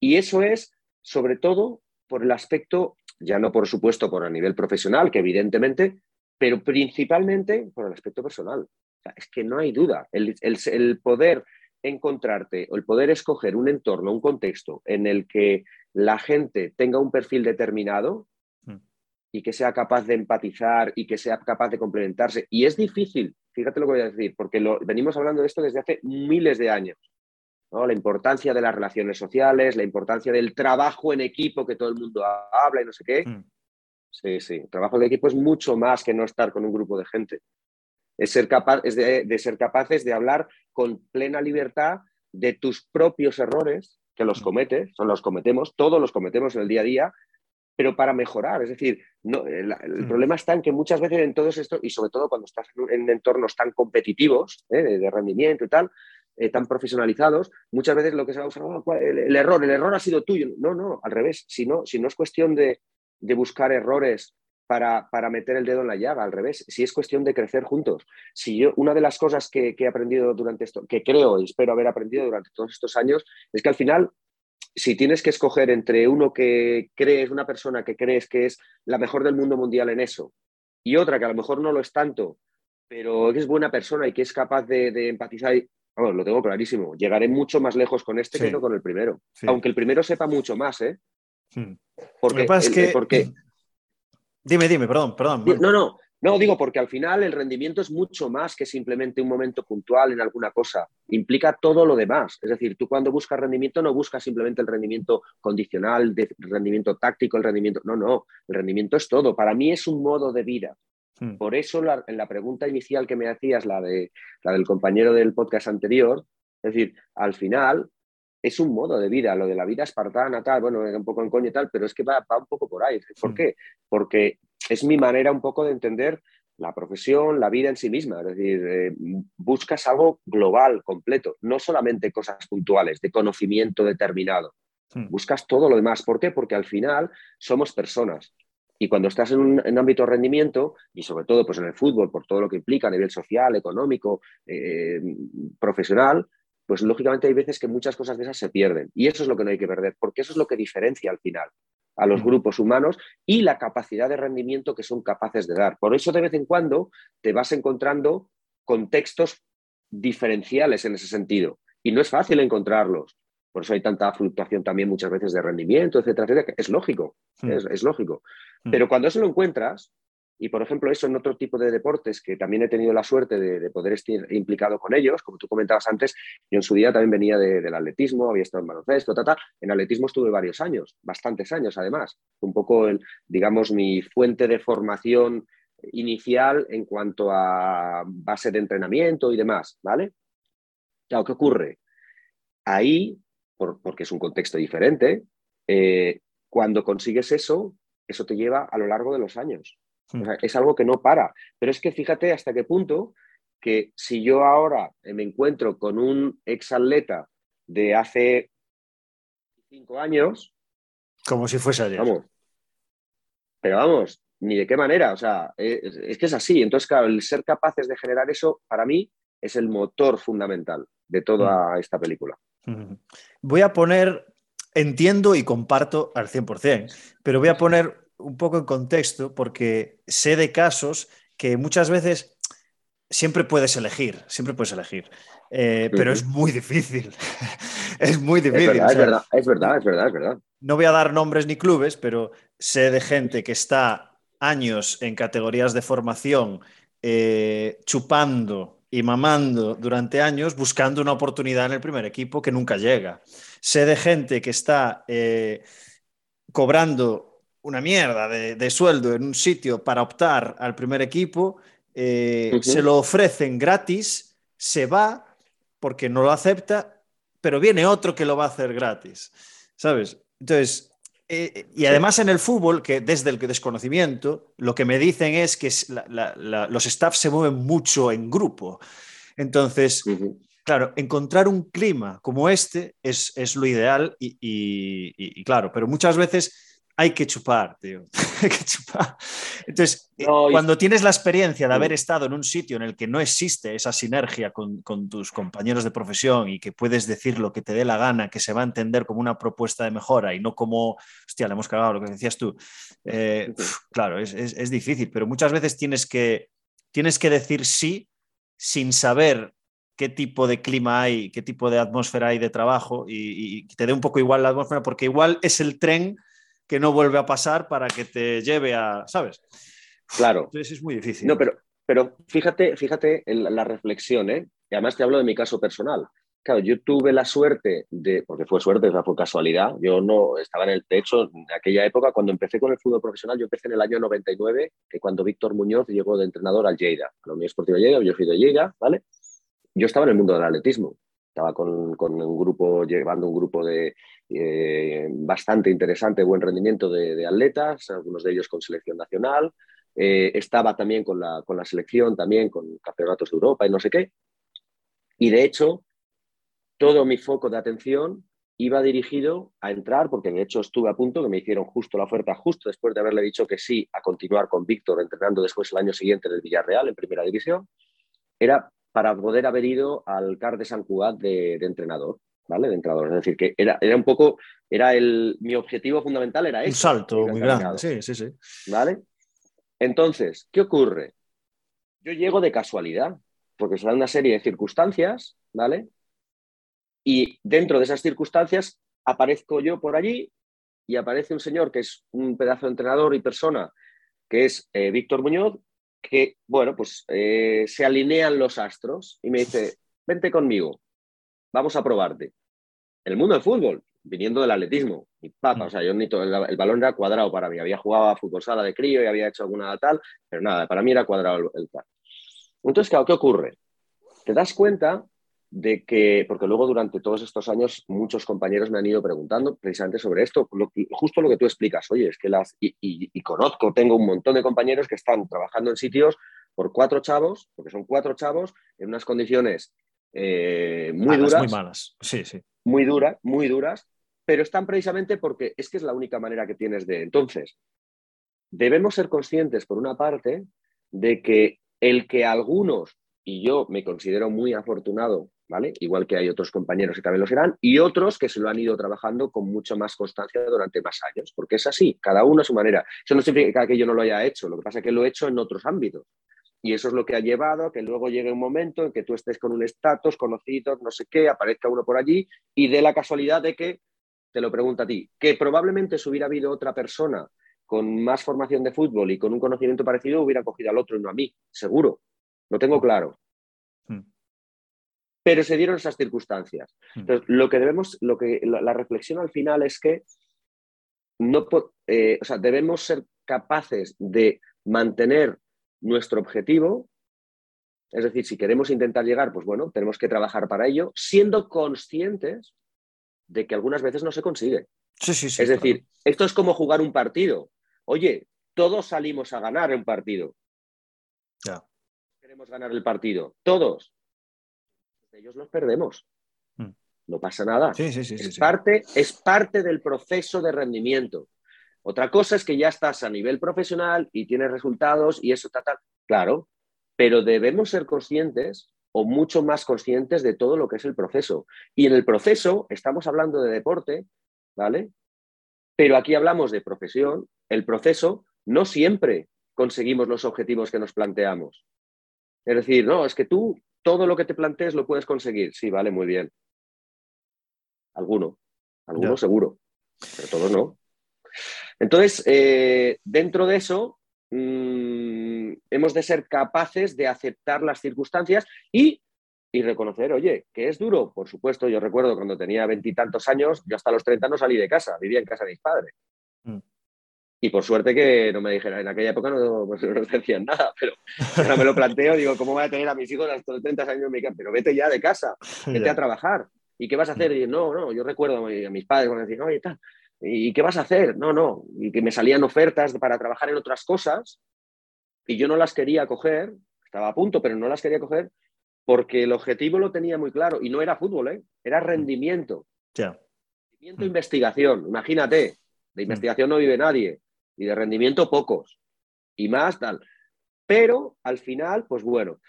y eso es sobre todo por el aspecto, ya no por supuesto por a nivel profesional, que evidentemente, pero principalmente por el aspecto personal. es que no hay duda, el, el poder encontrarte o el poder escoger un entorno, un contexto en el que la gente tenga un perfil determinado. Y que sea capaz de empatizar y que sea capaz de complementarse. Y es difícil, fíjate lo que voy a decir, porque lo, venimos hablando de esto desde hace miles de años. La importancia de las relaciones sociales, la importancia del trabajo en equipo que todo el mundo habla y no sé qué. Hmm. Sí, sí, el trabajo de equipo es mucho más que no estar con un grupo de gente es, ser capaz, es de, ser capaces de hablar con plena libertad de tus propios errores, que los cometes, son los cometemos, todos los cometemos en el día a día, pero para mejorar. Es decir, no, el, mm. problema está en que muchas veces en todo esto, y sobre todo cuando estás en, entornos tan competitivos, ¿eh? de, rendimiento y tal, eh, tan profesionalizados, muchas veces lo que se va a usar, oh, el, error, el error ha sido tuyo. No, no, al revés. Si no, si no es cuestión de, de buscar errores para, meter el dedo en la llaga, al revés, si es cuestión de crecer juntos. Si yo, una de las cosas que, he aprendido durante esto, que creo y espero haber aprendido durante todos estos años, es que al final, si tienes que escoger entre uno que crees, una persona que crees que es la mejor del mundo mundial en eso, y otra que a lo mejor no lo es tanto, pero es buena persona y que es capaz de, empatizar, vamos, lo tengo clarísimo, llegaré mucho más lejos con este que con el primero, aunque el primero sepa mucho más, ¿eh? Hmm. Porque, que... porque Dime, dime, perdón, perdón. No, no, no, digo porque al final el rendimiento es mucho más que simplemente un momento puntual en alguna cosa. Implica todo lo demás. Es decir, tú cuando buscas rendimiento no buscas simplemente el rendimiento condicional, el rendimiento táctico, el rendimiento. No, no, el rendimiento es todo. Para mí es un modo de vida. Hmm. Por eso en la pregunta inicial que me hacías, la, de, la del compañero del podcast anterior, es decir, al final es un modo de vida, lo de la vida espartana, tal, bueno, un poco en coño y tal, pero es que va, un poco por ahí. ¿Por mm. qué? Porque es mi manera un poco de entender la profesión, la vida en sí misma. Es decir, eh, buscas algo global, completo, no solamente cosas puntuales, de conocimiento determinado. Mm. Buscas todo lo demás. ¿Por qué? Porque al final somos personas. Y cuando estás en un ámbito de rendimiento, y sobre todo pues en el fútbol, por todo lo que implica a nivel social, económico, eh, profesional, pues lógicamente hay veces que muchas cosas de esas se pierden. Y eso es lo que no hay que perder, porque eso es lo que diferencia al final a los grupos humanos y la capacidad de rendimiento que son capaces de dar. Por eso de vez en cuando te vas encontrando contextos diferenciales en ese sentido. Y no es fácil encontrarlos. Por eso hay tanta fluctuación también muchas veces de rendimiento, etcétera, etcétera. Es lógico, hmm. es, lógico. Hmm. Pero cuando eso lo encuentras, y, por ejemplo, eso en otro tipo de deportes que también he tenido la suerte de, poder estar implicado con ellos, como tú comentabas antes, yo en su día también venía del atletismo, había estado en baloncesto, en atletismo estuve varios años, bastantes años además, un poco, digamos, mi fuente de formación inicial en cuanto a base de entrenamiento y demás, ¿vale? Claro, ¿qué ocurre? Ahí, porque es un contexto diferente, eh, cuando consigues eso, eso te lleva a lo largo de los años. Hmm. es algo que no para. Pero es que fíjate hasta qué punto que si yo ahora me encuentro con un exatleta de hace cinco años. Como si fuese ayer. Vamos. Pero vamos, ni de qué manera. O sea, es, que es así. Entonces, claro, el ser capaces de generar eso, para mí, es el motor fundamental de toda hmm. esta película. Hmm. Voy a poner, entiendo y comparto al 100%, pero voy a poner un poco en contexto porque sé de casos que muchas veces siempre puedes elegir, siempre puedes elegir, eh, pero es muy difícil. es muy difícil. Es verdad, es verdad, es verdad, es verdad, No voy a dar nombres ni clubes, pero sé de gente que está años en categorías de formación eh, chupando y mamando durante años buscando una oportunidad en el primer equipo que nunca llega. Sé de gente que está eh, cobrando una mierda de, sueldo en un sitio para optar al primer equipo, eh, se lo ofrecen gratis, se va porque no lo acepta, pero viene otro que lo va a hacer gratis, ¿sabes? Entonces, eh, y además en el fútbol, que desde el desconocimiento, lo que me dicen es que los staffs se mueven mucho en grupo. Entonces, claro, encontrar un clima como este es, lo ideal y, claro, pero muchas veces hay que chupar, tío. hay que chupar. Entonces, eh, cuando tienes la experiencia de haber estado en un sitio en el que no existe esa sinergia con, tus compañeros de profesión y que puedes decir lo que te dé la gana, que se va a entender como una propuesta de mejora y no como, hostia, le hemos cagado lo que decías tú. Eh, claro, es, difícil, pero muchas veces tienes que, tienes que decir sí sin saber qué tipo de clima hay, qué tipo de atmósfera hay de trabajo y, y te dé un poco igual la atmósfera, porque igual es el tren que no vuelve a pasar para que te lleve a, ¿sabes? Claro. Entonces es muy difícil. No, pero, pero fíjate, fíjate en la reflexión, ¿eh? Y además te hablo de mi caso personal. Claro, yo tuve la suerte de, porque fue suerte, fue casualidad, yo no estaba en el techo en aquella época, cuando empecé con el fútbol profesional, yo empecé en el año 99, que cuando Víctor Muñoz llegó de entrenador al Lleida, a la Unión Esportiva Lleida, yo fui de Lleida, ¿vale? Yo estaba en el mundo del atletismo, estaba con, con un grupo, llevando un grupo de, eh, bastante interesante, buen rendimiento de, atletas, algunos de ellos con selección nacional. Eh, estaba también con la, con la selección, también con campeonatos de Europa y no sé qué. Y de hecho, todo mi foco de atención iba dirigido a entrar, porque de hecho estuve a punto, que me hicieron justo la oferta, justo después de haberle dicho que sí a continuar con Víctor entrenando después el año siguiente en el Villarreal, en primera división, era para poder haber ido al CAR de San Cugat de entrenador. ¿vale? De entrador. Es decir, que era, era un poco, era el, mi objetivo fundamental era eso. Un salto muy grande, sí, sí, sí. ¿Vale? Entonces, ¿qué ocurre? Yo llego de casualidad, porque se dan una serie de circunstancias, ¿vale? Y dentro de esas circunstancias aparezco yo por allí y aparece un señor que es un pedazo de entrenador y persona, que es eh, Víctor Muñoz, que, bueno, pues eh, se alinean los astros y me dice, vente conmigo vamos a probarte. El mundo del fútbol, viniendo del atletismo, y papa, mm. o sea, yo ni el, balón era cuadrado para mí. Había jugado a fútbol sala de crío y había hecho alguna tal, pero nada, para mí era cuadrado el, tal. Entonces, claro, ¿qué ocurre? Te das cuenta de que, porque luego durante todos estos años muchos compañeros me han ido preguntando precisamente sobre esto, justo lo que tú explicas, oye, es que las, y, conozco, tengo un montón de compañeros que están trabajando en sitios por cuatro chavos, porque son cuatro chavos, en unas condiciones eh, muy duras. Muy malas, sí, sí. Muy duras, muy duras, pero están precisamente porque es que es la única manera que tienes de. Entonces, debemos ser conscientes, por una parte, de que el que algunos, y yo me considero muy afortunado, ¿vale? Igual que hay otros compañeros que también lo serán, y otros que se lo han ido trabajando con mucha más constancia durante más años, porque es así, cada uno a su manera. Eso no significa que yo no lo haya hecho, lo que pasa es que lo he hecho en otros ámbitos. Y eso es lo que ha llevado a que luego llegue un momento en que tú estés con un estatus, conocido, no sé qué, aparezca uno por allí y dé la casualidad de que te lo pregunta a ti, que probablemente si hubiera habido otra persona con más formación de fútbol y con un conocimiento parecido hubiera cogido al otro y no a mí, seguro, lo tengo claro. Pero se dieron esas circunstancias. Hmm. Entonces, lo que debemos, lo que la, reflexión al final es que no, eh, o sea, debemos ser capaces de mantener nuestro objetivo. Es decir, si queremos intentar llegar, pues bueno, tenemos que trabajar para ello, siendo conscientes de que algunas veces no se consigue. Sí, sí, sí, es decir, esto es como jugar un partido. Oye, todos salimos a ganar un partido. Ya. Queremos ganar el partido. Todos. Ellos los perdemos. Hmm. No pasa nada. Sí, sí, sí, es, Parte, es parte del proceso de rendimiento. Otra cosa es que ya estás a nivel profesional y tienes resultados y eso está tal. Claro, pero debemos ser conscientes o mucho más conscientes de todo lo que es el proceso. Y en el proceso estamos hablando de deporte, ¿vale? Pero aquí hablamos de profesión. El proceso no siempre conseguimos los objetivos que nos planteamos. Es decir, no, es que tú todo lo que te plantees lo puedes conseguir. Sí, vale, muy bien. Alguno, alguno seguro, pero todos no. Entonces, eh, dentro de eso, mm, hemos de ser capaces de aceptar las circunstancias y, reconocer, oye, que es duro. Por supuesto, yo recuerdo cuando tenía veintitantos años, yo hasta los treinta no salí de casa, vivía en casa de mis padres. Mm. Y por suerte que no me dijeron, en aquella época no, pues, no decían nada, pero ahora me lo planteo, digo, ¿cómo voy a tener a mis hijos hasta los 30 años en mi casa? Pero vete ya de casa, vete a trabajar. ¿Y qué vas a hacer? Y no, no, yo recuerdo a mis padres cuando decían, oye, tal, ¿y qué vas a hacer? No, no, y que me salían ofertas para trabajar en otras cosas y yo no las quería coger, estaba a punto, pero no las quería coger porque el objetivo lo tenía muy claro y no era fútbol, ¿eh? era rendimiento. Ya. Rendimiento e investigación, imagínate, de investigación no vive nadie y de rendimiento pocos y más tal. Pero al final, pues bueno,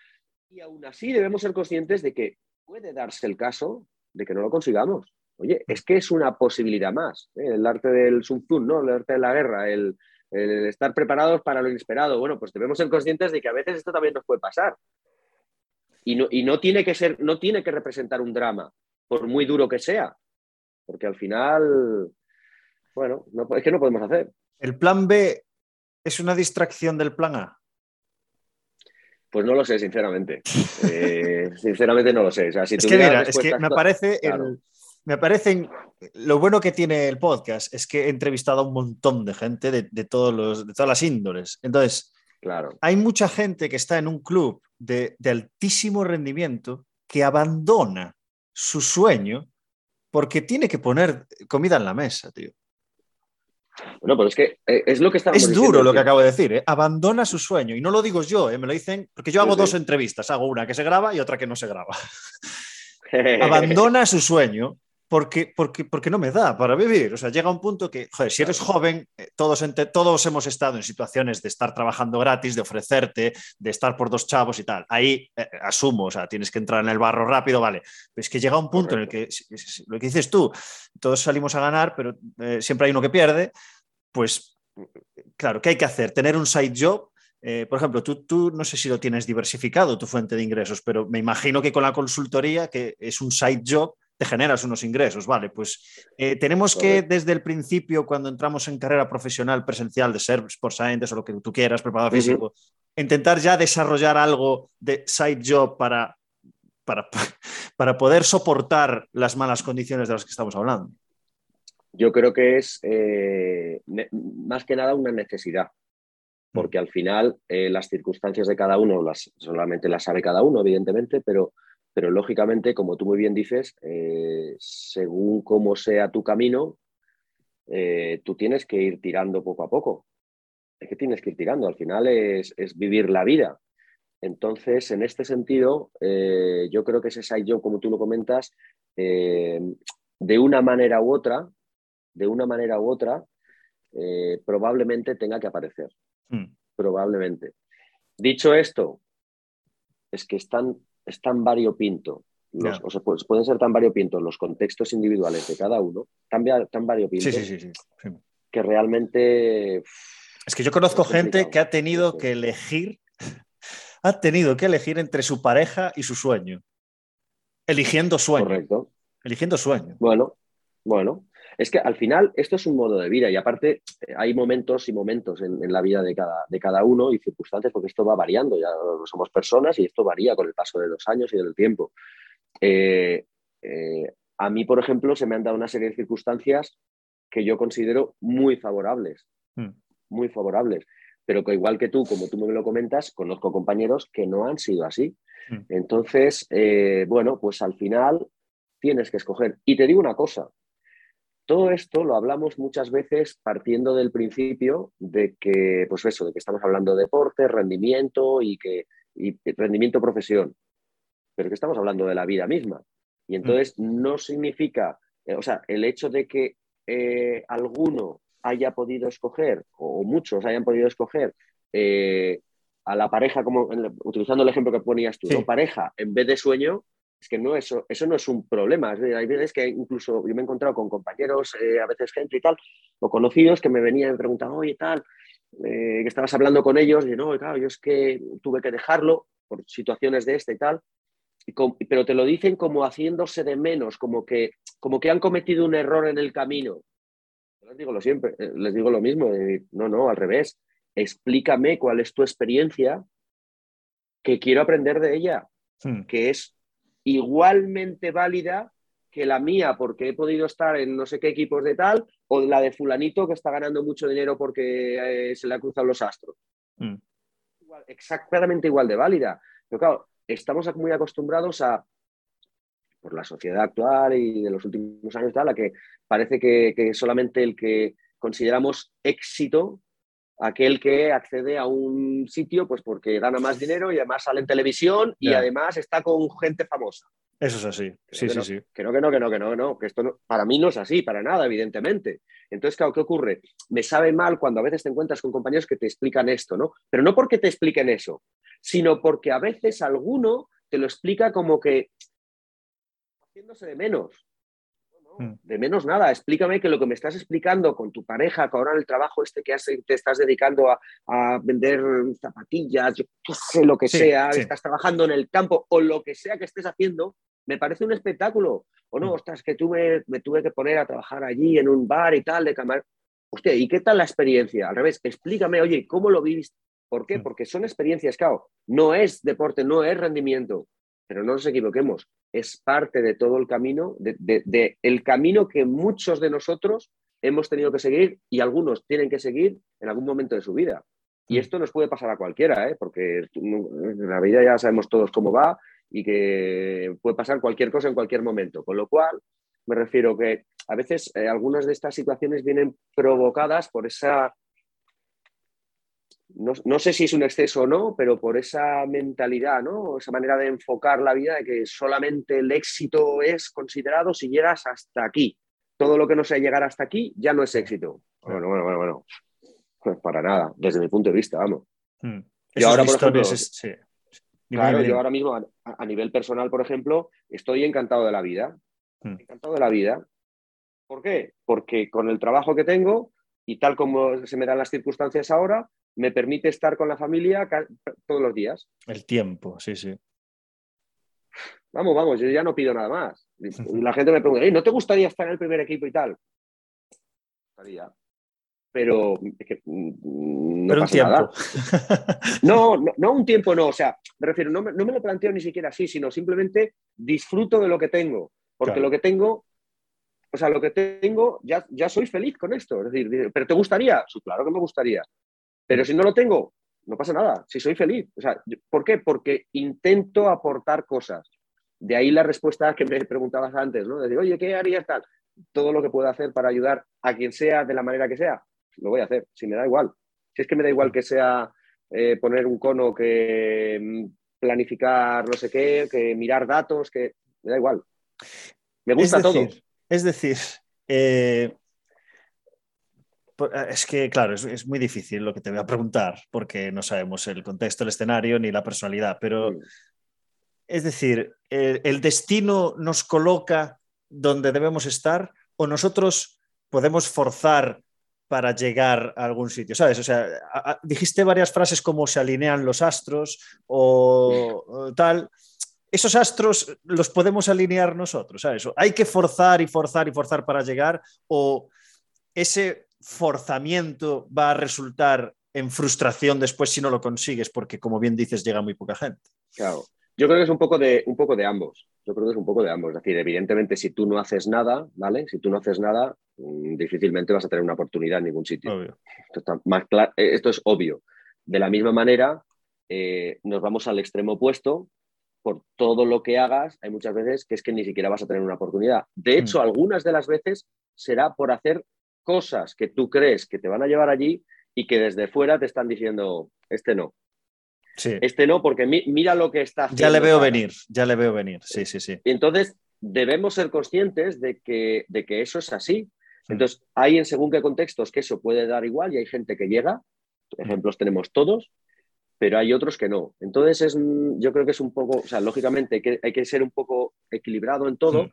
y aún así debemos ser conscientes de que puede darse el caso de que no lo consigamos. Oye, es que es una posibilidad más. ¿eh? El arte del Sun ¿no? El arte de la guerra, el, estar preparados para lo inesperado. Bueno, pues debemos ser conscientes de que a veces esto también nos puede pasar. Y no, y no tiene que ser, no tiene que representar un drama, por muy duro que sea. Porque al final, bueno, es que no podemos hacer. ¿El plan B es una distracción del plan A? Pues no lo sé, sinceramente. Eh, sinceramente no lo sé. es que mira, es que me parece, me parecen, lo bueno que tiene el podcast es que he entrevistado a un montón de gente de, todos los, de todas las índoles. Entonces, claro. hay mucha gente que está en un club de, de altísimo rendimiento que abandona su sueño porque tiene que poner comida en la mesa, tío. Bueno, pero es que eh, es lo que estamos Es duro lo que acabo de decir, ¿eh? abandona su sueño. Y no lo digo yo, ¿eh? me lo dicen, porque yo hago dos entrevistas, hago una que se graba y otra que no se graba. abandona su sueño porque, porque, porque no me da para vivir. O sea, llega un punto que, joder, si eres joven, todos, todos hemos estado en situaciones de estar trabajando gratis, de ofrecerte, de estar por dos chavos y tal. Ahí asumo, o sea, tienes que entrar en el barro rápido, vale. Pero es que llega un punto en el que, lo que dices tú, todos salimos a ganar, pero siempre hay uno que pierde pues claro, ¿qué hay que hacer? Tener un side job. Eh, por ejemplo, tú, tú no sé si lo tienes diversificado, tu fuente de ingresos, pero me imagino que con la consultoría, que es un side job, te generas unos ingresos, ¿vale? Pues eh, tenemos que desde el principio, cuando entramos en carrera profesional presencial de ser por scientist o lo que tú quieras, preparado físico, intentar ya desarrollar algo de side job para, para, para poder soportar las malas condiciones de las que estamos hablando. Yo creo que es eh, más que nada una necesidad, mm. porque al final eh, las circunstancias de cada uno las, solamente las sabe cada uno, evidentemente, pero, pero lógicamente, como tú muy bien dices, eh, según cómo sea tu camino, tú tienes que ir tirando poco a poco. Es que tienes que ir tirando, al final es, es vivir la vida. Entonces, en este sentido, yo creo que ese side job, como tú lo comentas, de una manera u otra, de una manera u otra, eh, probablemente tenga que aparecer. Hmm. Probablemente. Dicho esto, es que están, tan variopinto, o sea, pues, pueden ser tan variopintos los contextos individuales de cada uno, tan, tan variopintos, que realmente... Es que yo conozco gente que ha tenido que elegir, ha tenido que elegir entre su pareja y su sueño, eligiendo sueño. Correcto. Eligiendo sueño. Bueno, bueno, es que al final esto es un modo de vida y aparte eh, hay momentos y momentos en, la vida de cada, de cada, uno y circunstancias porque esto va variando, ya somos personas y esto varía con el paso de los años y del tiempo. Eh, eh, a mí, por ejemplo, se me han dado una serie de circunstancias que yo considero muy favorables, hmm. muy favorables, pero que igual que tú, como tú me lo comentas, conozco compañeros que no han sido así. Hmm. Entonces, bueno, pues al final tienes que escoger. Y te digo una cosa, todo esto lo hablamos muchas veces partiendo del principio de que, pues eso, de que estamos hablando de deporte, rendimiento y que rendimiento profesión, pero que estamos hablando de la vida misma. Y mm. entonces no significa, eh, o sea, el hecho de que eh, alguno haya podido escoger, o muchos hayan podido escoger eh, a la pareja, como utilizando el ejemplo que ponías tú, pareja en vez de sueño, es que no, eso, eso no es un problema. hay veces que incluso yo me he encontrado con compañeros, eh, a veces gente y tal, o conocidos que me venían y preguntaban, oye, tal, eh, que estabas hablando con ellos, y no, claro, yo es que tuve que dejarlo por situaciones de este y tal, pero te lo dicen como haciéndose de menos, como que, como que han cometido un error en el camino. Les digo lo siempre, eh, les digo lo mismo, no, no, al revés. Explícame cuál es tu experiencia, que quiero aprender de ella, hmm. que es igualmente válida que la mía porque he podido estar en no sé qué equipos de tal, o la de fulanito que está ganando mucho dinero porque eh, se le ha cruzado los astros. Mm. exactamente igual de válida. Pero claro, estamos muy acostumbrados a, por la sociedad actual y de los últimos años, tal, a que parece que solamente el que consideramos éxito aquel que accede a un sitio pues porque gana más dinero y además sale en televisión y además está con gente famosa. Eso es así. Sí, sí, sí. Que no, que no, que no, que no, no, que esto para mí no es así, para nada, evidentemente. Entonces, claro, ¿qué ocurre? Me sabe mal cuando a veces te encuentras con compañeros que te explican esto, ¿no? Pero no porque te expliquen eso, sino porque a veces alguno te lo explica como que haciéndose de menos. Mm. de menos nada. Explícame que lo que me estás explicando con tu pareja, que ahora en el trabajo este que te estás dedicando a, vender zapatillas, yo qué sé, lo que sea, estás trabajando en el campo o lo que sea que estés haciendo, me parece un espectáculo. O no, mm. ostras, que tú me, tuve que poner a trabajar allí en un bar y tal, de cámara. Hostia, ¿y qué tal la experiencia? Al revés, explícame, oye, ¿cómo lo viviste? ¿Por qué? Mm. Porque son experiencias, claro. No es deporte, no es rendimiento. Pero no nos equivoquemos es parte de todo el camino, de, el camino que muchos de nosotros hemos tenido que seguir y algunos tienen que seguir en algún momento de su vida. Y mm. esto nos puede pasar a cualquiera, ¿eh? porque en la vida ya sabemos todos cómo va y que puede pasar cualquier cosa en cualquier momento. Con lo cual, me refiero que a veces eh, algunas de estas situaciones vienen provocadas por esa no, sé si es un exceso o no, pero por esa mentalidad, ¿no? Esa manera de enfocar la vida de que solamente el éxito es considerado si llegas hasta aquí. Todo lo que no sea llegar hasta aquí ya no es éxito. Bueno, bueno, bueno, bueno. Pues para nada, desde mi punto de vista, vamos. Hmm. Yo ahora, por ejemplo, claro, yo ahora mismo a, nivel personal, por ejemplo, estoy encantado de la vida. Hmm. Encantado de la vida. ¿Por qué? Porque con el trabajo que tengo y tal como se me dan las circunstancias ahora, me permite estar con la familia todos los días. El tiempo, sí, sí. Vamos, vamos, yo ya no pido nada más. La gente me pregunta, ¿no te gustaría estar en el primer equipo y tal? Gustaría. Pero mm, no pasa Nada. No, no, un tiempo no, o sea, me refiero, no me, lo planteo ni siquiera así, sino simplemente disfruto de lo que tengo, porque lo que tengo o sea, lo que tengo, ya, ya soy feliz con esto. Es decir, ¿pero te gustaría? Sí, claro que me gustaría. Pero si no lo tengo, no pasa nada, si soy feliz. O sea, ¿Por qué? Porque intento aportar cosas. De ahí la respuesta que me preguntabas antes, ¿no? De decir, oye, ¿qué harías tal? Todo lo que pueda hacer para ayudar a quien sea de la manera que sea, lo voy a hacer, si me da igual. Si es que me da igual que sea eh, poner un cono, que mm, planificar no sé qué, que mirar datos, que me da igual. Me gusta todo. Es decir, eh, es que, claro, es, muy difícil lo que te voy a preguntar, porque no sabemos el contexto, el escenario ni la personalidad, pero es decir, el, destino nos coloca donde debemos estar o nosotros podemos forzar para llegar a algún sitio, ¿sabes? O sea, dijiste varias frases como se alinean los astros o, tal. Esos astros los podemos alinear nosotros, ¿sabes? Hay que forzar y forzar y forzar para llegar o ese forzamiento va a resultar en frustración después si no lo consigues, porque como bien dices, llega muy poca gente. Claro. Yo creo que es un poco de, un poco de ambos. Yo creo que es un poco de ambos. Es decir, evidentemente, si tú no haces nada, ¿vale? Si tú no haces nada, mm, difícilmente vas a tener una oportunidad en ningún sitio. Esto, más eh, esto es obvio. De la misma manera, eh, nos vamos al extremo opuesto. Por todo lo que hagas, hay muchas veces que es que ni siquiera vas a tener una oportunidad. De hecho, mm. algunas de las veces será por hacer cosas que tú crees que te van a llevar allí y que desde fuera te están diciendo, este no. Sí. Este no, porque mira lo que está haciendo. Ya le veo venir, ya le veo venir, sí, sí, sí. Y entonces debemos ser conscientes de que, de que eso es así. Entonces, hay en según qué contextos que eso puede dar igual y hay gente que llega, ejemplos tenemos todos, pero hay otros que no. Entonces, es, yo creo que es un poco, o sea, lógicamente hay que, hay que ser un poco equilibrado en todo,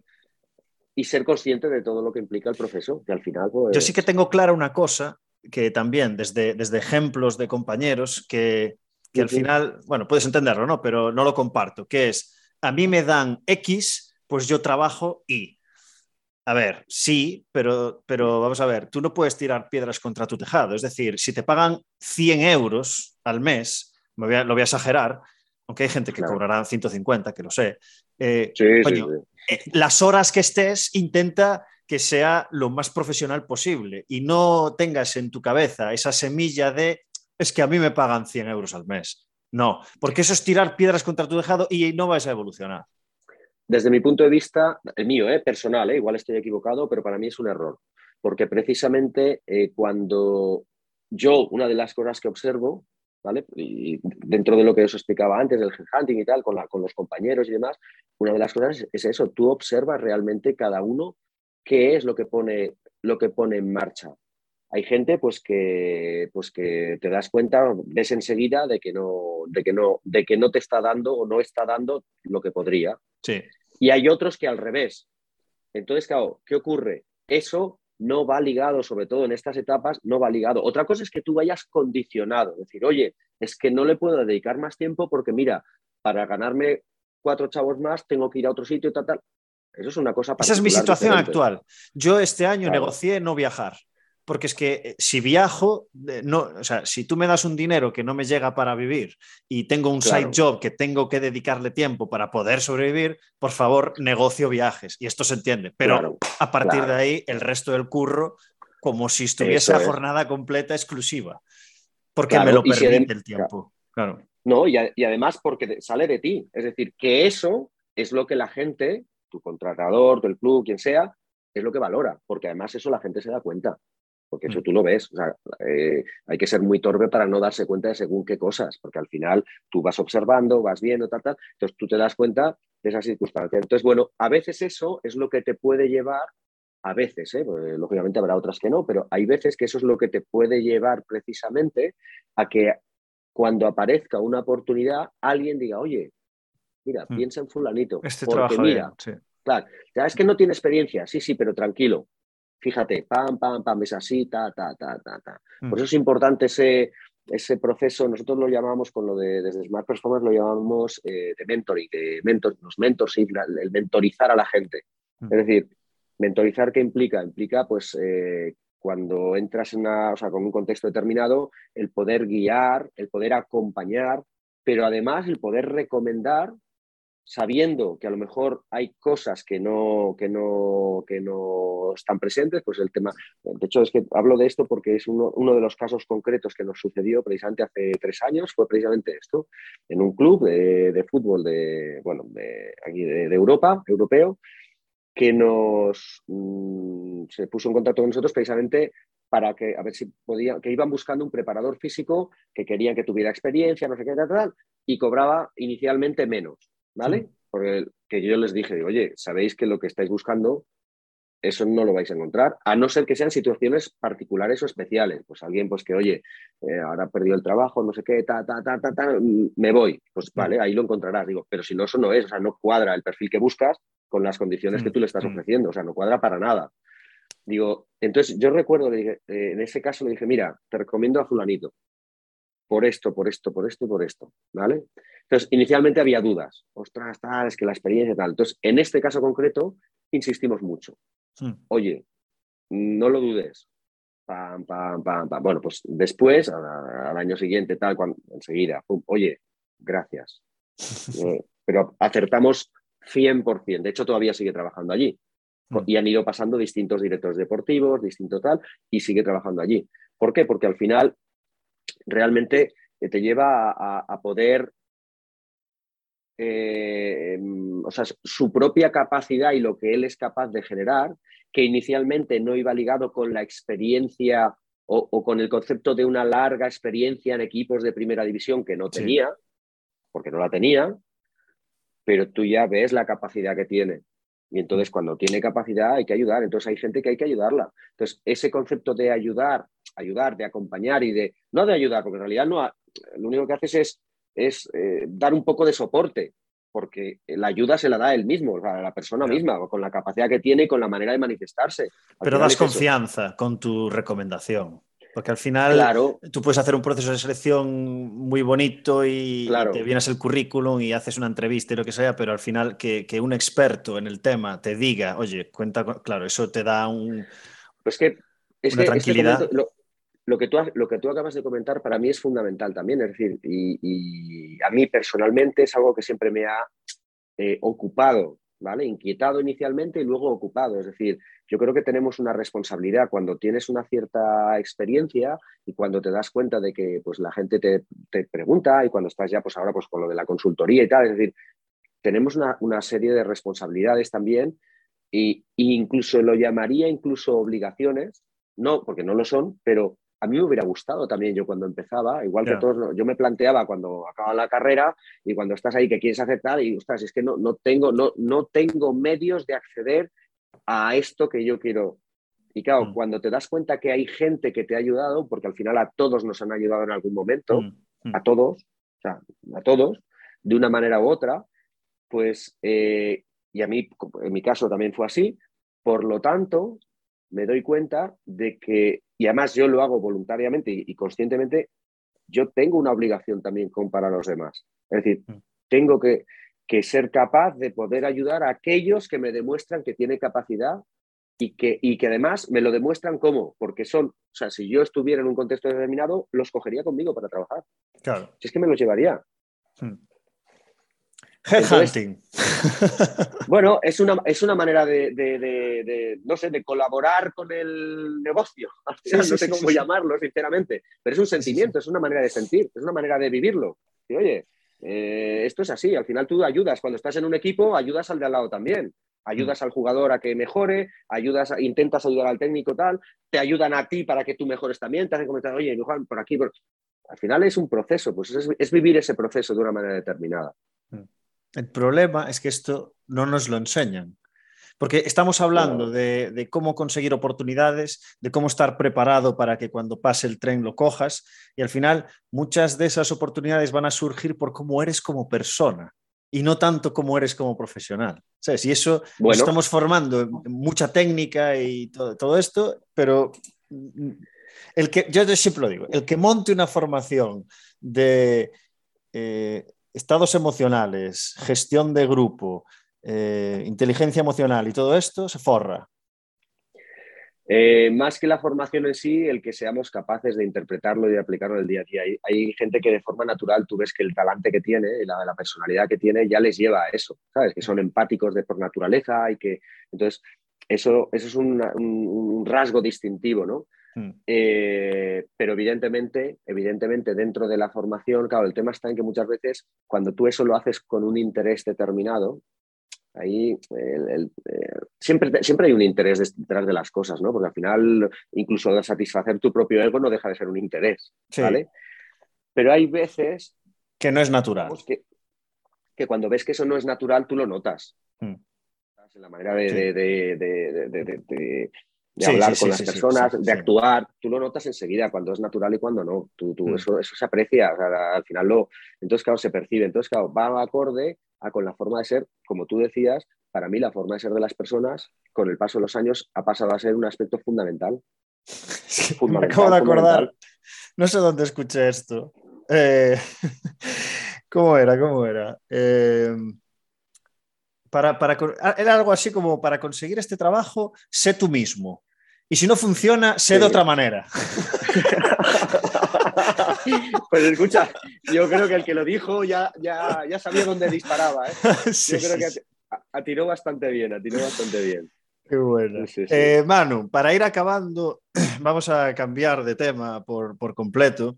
y ser consciente de todo lo que implica el proceso, que al final... Pues, Yo sí que tengo clara una cosa, que también desde, desde ejemplos de compañeros, que, que al final, bueno, puedes entenderlo, ¿no? Pero no lo comparto, que es, a mí me dan X, pues yo trabajo Y. A ver, sí, pero, pero vamos a ver, tú no puedes tirar piedras contra tu tejado. Es decir, si te pagan 100 euros al mes, me lo voy a exagerar, aunque hay gente que cobrará 150, que lo sé. Eh, eh, las horas que estés, intenta que sea lo más profesional posible y no tengas en tu cabeza esa semilla de es que a mí me pagan 100 euros al mes. No, porque eso es tirar piedras contra tu dejado y no vas a evolucionar. Desde mi punto de vista, el mío, eh, personal, eh, igual estoy equivocado, pero para mí es un error, porque precisamente eh, cuando yo, una de las cosas que observo, ¿vale? Y dentro de lo que os explicaba antes del hunting y tal, con, con los compañeros y demás, una de las cosas es eso, tú observas realmente cada uno qué es lo que pone, lo que pone en marcha hay gente pues que, pues que te das cuenta, ves enseguida de que, no, de, que no, de que no te está dando o no está dando lo que podría. Sí. Y hay otros que al revés. Entonces, claro, ¿qué ocurre? Eso no va ligado, sobre todo en estas etapas, no va ligado. Otra cosa es que tú vayas condicionado, decir, oye, es que no le puedo dedicar más tiempo porque mira, para ganarme cuatro chavos más tengo que ir a otro sitio tal, tal. Eso es una cosa Esa es mi situación actual. Yo este año negocié no viajar porque es que eh, si viajo, eh, no, o sea, si tú me das un dinero que no me llega para vivir y tengo un side job que tengo que dedicarle tiempo para poder sobrevivir, por favor, negocio viajes. Y esto se entiende. Pero a partir de ahí, el resto del curro, como si estuviese a jornada completa exclusiva. Porque me lo permite el tiempo. Claro. No, y, y además porque sale de ti. Es decir, que eso es lo que la gente, tu contratador, del club, quien sea, es lo que valora, porque además eso la gente se da cuenta porque eso mm. tú lo ves. Eh, hay que ser muy torpe para no darse cuenta de según qué cosas, porque al final tú vas observando, vas viendo, tal, tal, entonces tú te das cuenta de esas circunstancias. Entonces, bueno, a veces eso es lo que te puede llevar, a veces, ¿eh? lógicamente habrá otras que no, pero hay veces que eso es lo que te puede llevar precisamente a que cuando aparezca una oportunidad, alguien diga, oye, mira, mm. piensa en fulanito. Este porque mira, claro, ya es que no tiene experiencia, sí, sí, pero tranquilo, fíjate, pam, pam, pam, es así, ta, ta, ta, ta, ta. Mm. Por eso es importante ese, ese proceso, nosotros lo llamamos con lo de desde Smart Performance, lo llamamos eh, de mentoring, de mentor, los mentors, el mentorizar a la gente. Mm. Es decir, mentorizar, ¿qué implica? Implica, pues, eh, cuando entras en una, o sea, con un contexto determinado, el poder guiar, el poder acompañar, pero además el poder recomendar sabiendo que a lo mejor hay cosas que no, que no, que no están presentes, pues el tema, de hecho es que hablo de esto porque es uno, de los casos concretos que nos sucedió precisamente hace tres años, fue precisamente esto, en un club de, fútbol de, bueno, de, aquí de, Europa, europeo, que nos mm, se puso en contacto con nosotros precisamente para que a ver si podía, que iban buscando un preparador físico que querían que tuviera experiencia, no sé qué, tal, tal, y cobraba inicialmente menos. ¿Vale? Porque que yo les dije, oye, sabéis que lo que estáis buscando, eso no lo vais a encontrar, a no ser que sean situaciones particulares o especiales. Pues alguien, pues que, oye, eh, ahora ha perdido el trabajo, no sé qué, ta, ta, ta, ta, ta, me voy. Pues vale, ahí lo encontrarás. Digo, pero si no, eso no es, o sea, no cuadra el perfil que buscas con las condiciones que tú le estás ofreciendo, o sea, no cuadra para nada. Digo, entonces yo recuerdo, le dije, eh, en ese caso le dije, mira, te recomiendo a fulanito, por esto, por esto, por esto y por esto, ¿vale? Entonces, inicialmente había dudas. Ostras, tal, es que la experiencia tal. Entonces, en este caso concreto, insistimos mucho. Oye, no lo dudes. Pam, pam, pam, pam. Bueno, pues después, al, año siguiente, tal, cuando, enseguida, oye, gracias. Eh, pero acertamos 100%. De hecho, todavía sigue trabajando allí. Hmm. Y han ido pasando distintos directores deportivos, distinto tal, y sigue trabajando allí. ¿Por qué? Porque al final realmente te lleva a poder eh, o sea, su propia capacidad y lo que él es capaz de generar, que inicialmente no iba ligado con la experiencia o, con el concepto de una larga experiencia en equipos de primera división que no tenía, porque no la tenía, pero tú ya ves la capacidad que tiene. Y entonces cuando tiene capacidad hay que ayudar. Entonces hay gente que hay que ayudarla. Entonces ese concepto de ayudar, ayudar, de acompañar y de, no de ayudar, porque en realidad no, lo único que haces es es eh, dar un poco de soporte, porque la ayuda se la da él mismo, a la persona misma, con la capacidad que tiene y con la manera de manifestarse. Pero das confianza con tu recomendación. Porque al final claro. tú puedes hacer un proceso de selección muy bonito y te vienes el currículum y haces una entrevista y lo que sea, pero al final que, un experto en el tema te diga, oye, cuenta, claro, eso te da un, pues que, es una tranquilidad lo que, tú, lo que tú acabas de comentar para mí es fundamental también, es decir, y, a mí personalmente es algo que siempre me ha eh, ocupado, ¿vale? Inquietado inicialmente y luego ocupado, es decir, yo creo que tenemos una responsabilidad cuando tienes una cierta experiencia y cuando te das cuenta de que pues, la gente te, pregunta y cuando estás ya pues ahora pues con lo de la consultoría y tal, es decir, tenemos una, serie de responsabilidades también e incluso lo llamaría incluso obligaciones, no, porque no lo son, pero a mí me hubiera gustado también yo cuando empezaba, igual que todos, yo me planteaba cuando acaba la carrera y cuando estás ahí que quieres aceptar y, ostras, es que no, no, tengo, no, no tengo medios de acceder a esto que yo quiero. Y claro, mm. cuando te das cuenta que hay gente que te ha ayudado, porque al final a todos nos han ayudado en algún momento, mm, mm. a todos, o sea, a todos, de una manera u otra, pues, eh, y a mí, en mi caso también fue así, por lo tanto, me doy cuenta de que, y además yo lo hago voluntariamente y, conscientemente, yo tengo una obligación también con para los demás. Es decir, mm. tengo que, ser capaz de poder ayudar a aquellos que me demuestran que tiene capacidad y que, y que además me lo demuestran cómo, porque son, o sea, si yo estuviera en un contexto determinado, los cogería conmigo para trabajar. Claro. Si es que me los llevaría. Mm. Headhunting. bueno, es una, es una manera de, no sé, de colaborar con el negocio. no sé cómo llamarlo, sinceramente, pero es un sentimiento, es una manera de sentir, es una manera de vivirlo. Y oye, eh, esto es así, al final tú ayudas, cuando estás en un equipo, ayudas al de al lado también. Ayudas mm. al jugador a que mejore, ayudas, intentas ayudar al técnico tal, te ayudan a ti para que tú mejores también, te hacen comentar, oye, Juan, por aquí, al final es un proceso, pues es vivir ese proceso de una manera determinada. El problema es que esto no nos lo enseñan. Porque estamos hablando de, cómo conseguir oportunidades, de cómo estar preparado para que cuando pase el tren lo cojas. Y al final, muchas de esas oportunidades van a surgir por cómo eres como persona y no tanto como eres como profesional. ¿Sabes? Y eso estamos formando mucha técnica y todo, esto, pero el que, yo siempre lo digo, el que monte una formación de eh, estados emocionales, gestión de grupo, eh, inteligencia emocional y todo esto, se forra. Eh, más que la formación en sí, el que seamos capaces de interpretarlo y de aplicarlo en el día a día. Hay, gente que de forma natural tú ves que el talante que tiene, la, la personalidad que tiene, ya les lleva a eso, ¿sabes? Que son empáticos de por naturaleza y que. Entonces, eso, eso es un rasgo distintivo, ¿no? Mm. Eh, pero evidentemente, evidentemente, dentro de la formación, claro, el tema está en que muchas veces cuando tú eso lo haces con un interés determinado, ahí eh, siempre, siempre hay un interés detrás de las cosas, ¿no? Porque al final, incluso satisfacer tu propio ego no deja de ser un interés, ¿vale? Pero hay veces... Que no es natural. Que, que, cuando ves que eso no es natural, tú lo notas. Mm. En la manera de, de de hablar con las personas, de actuar, tú lo notas enseguida cuando es natural y cuando no. Tú, mm. eso, eso, se aprecia, al final lo. Entonces, claro, se percibe. Entonces, claro, va acorde a con la forma de ser, como tú decías, para mí la forma de ser de las personas, con el paso de los años, ha pasado a ser un aspecto fundamental. me acabo de acordar, no sé dónde escuché esto. Eh, ¿Cómo era? ¿Cómo era? Eh, para, ah, era algo así como para conseguir este trabajo, sé tú mismo. Y si no funciona, sé de otra manera. pues escucha, yo creo que el que lo dijo ya, ya, ya sabía dónde disparaba. ¿eh? yo creo que atiró bastante bien, atiró bastante bien. Qué bueno. Eh, Manu, para ir acabando, vamos a cambiar de tema por, por completo,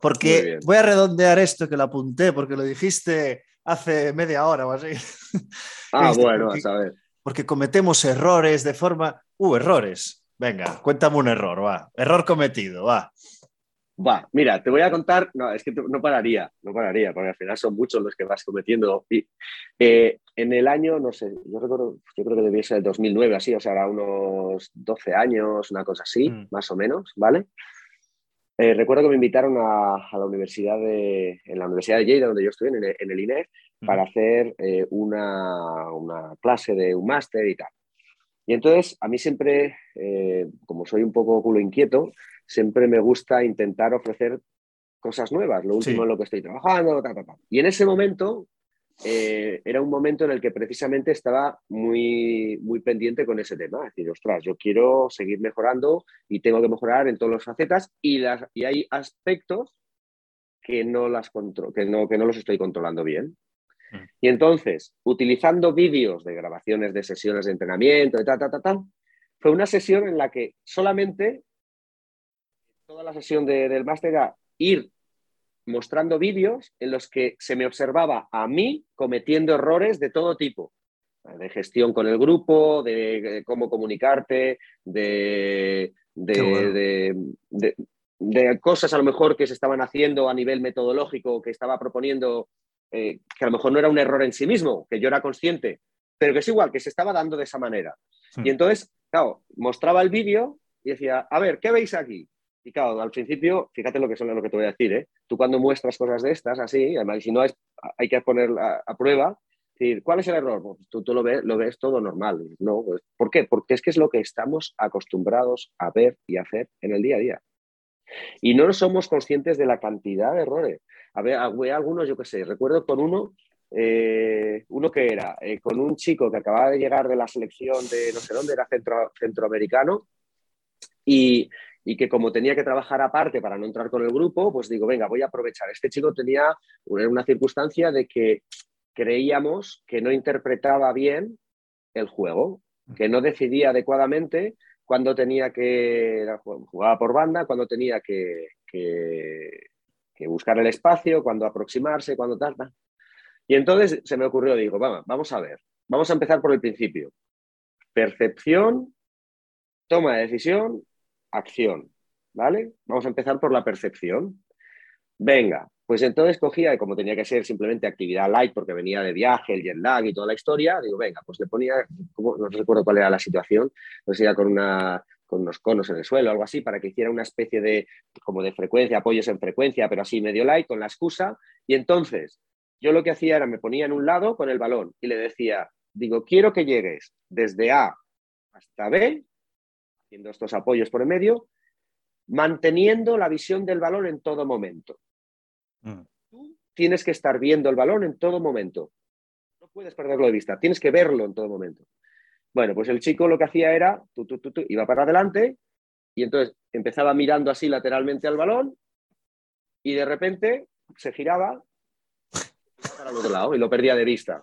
porque voy a redondear esto que lo apunté, porque lo dijiste hace media hora o así. Ah, bueno, a saber. Porque cometemos errores de forma... Uh, errores. Venga, cuéntame un error, va. Error cometido, va. Va, mira, te voy a contar, no, es que no pararía, no pararía, porque al final son muchos los que vas cometiendo. Y, eh, en el año, no sé, yo recuerdo, yo creo que debía ser el 2009, así, o sea, era unos 12 años, una cosa así, mm. más o menos, ¿vale? Eh, recuerdo que me invitaron a, la universidad de, en la Universidad de Lleida, donde yo estudié, en el, en INEF, para hacer eh, una, clase de un máster y tal. Y entonces, a mí siempre, eh, como soy un poco culo inquieto, siempre me gusta intentar ofrecer cosas nuevas, lo último en lo que estoy trabajando, Y en ese momento eh, era un momento en el que precisamente estaba muy, muy pendiente con ese tema. Es decir, ostras, yo quiero seguir mejorando y tengo que mejorar en todas las facetas y, las, y hay aspectos que no, las que, no, que no los estoy controlando bien. Mm. Y entonces, utilizando vídeos de grabaciones de sesiones de entrenamiento, tal, tal, fue una sesión en la que solamente toda la sesión del máster era ir mostrando vídeos en los que se me observaba a mí cometiendo errores de todo tipo, de gestión con el grupo, de, cómo comunicarte, de, de, cosas a lo mejor que se estaban haciendo a nivel metodológico, que estaba proponiendo, eh, que a lo mejor no era un error en sí mismo, que yo era consciente, pero que es igual, que se estaba dando de esa manera. Y entonces, claro, mostraba el vídeo y decía, a ver, ¿qué veis aquí? Y claro, al principio, fíjate lo que son lo que te voy a decir, ¿eh? Tú cuando muestras cosas de estas, así, además, si no es, hay que ponerla a, prueba, decir, ¿cuál es el error? Pues tú, tú, lo, ves, lo ves todo normal. No, pues, ¿Por qué? Porque es que es lo que estamos acostumbrados a ver y hacer en el día a día. Y no somos conscientes de la cantidad de errores. A ver, algunos, yo qué sé, recuerdo con uno, eh, uno que era, eh, con un chico que acababa de llegar de la selección de no sé dónde, era centro, centroamericano, y y que como tenía que trabajar aparte para no entrar con el grupo, pues digo, venga, voy a aprovechar. Este chico tenía una circunstancia de que creíamos que no interpretaba bien el juego, que no decidía adecuadamente cuando tenía que jugar por banda, cuando tenía que, buscar el espacio, cuando aproximarse, cuando tal, Y entonces se me ocurrió, digo, vamos, vamos a ver, vamos a empezar por el principio. Percepción, toma de decisión acción, ¿vale? Vamos a empezar por la percepción. Venga, pues entonces cogía, y como tenía que ser simplemente actividad light porque venía de viaje, el jet lag y toda la historia, digo, venga, pues le ponía, no recuerdo cuál era la situación, pues iba con, una, con unos conos en el suelo, algo así, para que hiciera una especie de, como de frecuencia, apoyos en frecuencia, pero así medio light, con la excusa. Y entonces, yo lo que hacía era, me ponía en un lado con el balón y le decía, digo, quiero que llegues desde A hasta B haciendo estos apoyos por el medio, manteniendo la visión del balón en todo momento. Mm. Tú tienes que estar viendo el balón en todo momento. No puedes perderlo de vista, tienes que verlo en todo momento. Bueno, pues el chico lo que hacía era, tú, tú, tú, iba para adelante y entonces empezaba mirando así lateralmente al balón y de repente se giraba para el otro lado y lo perdía de vista.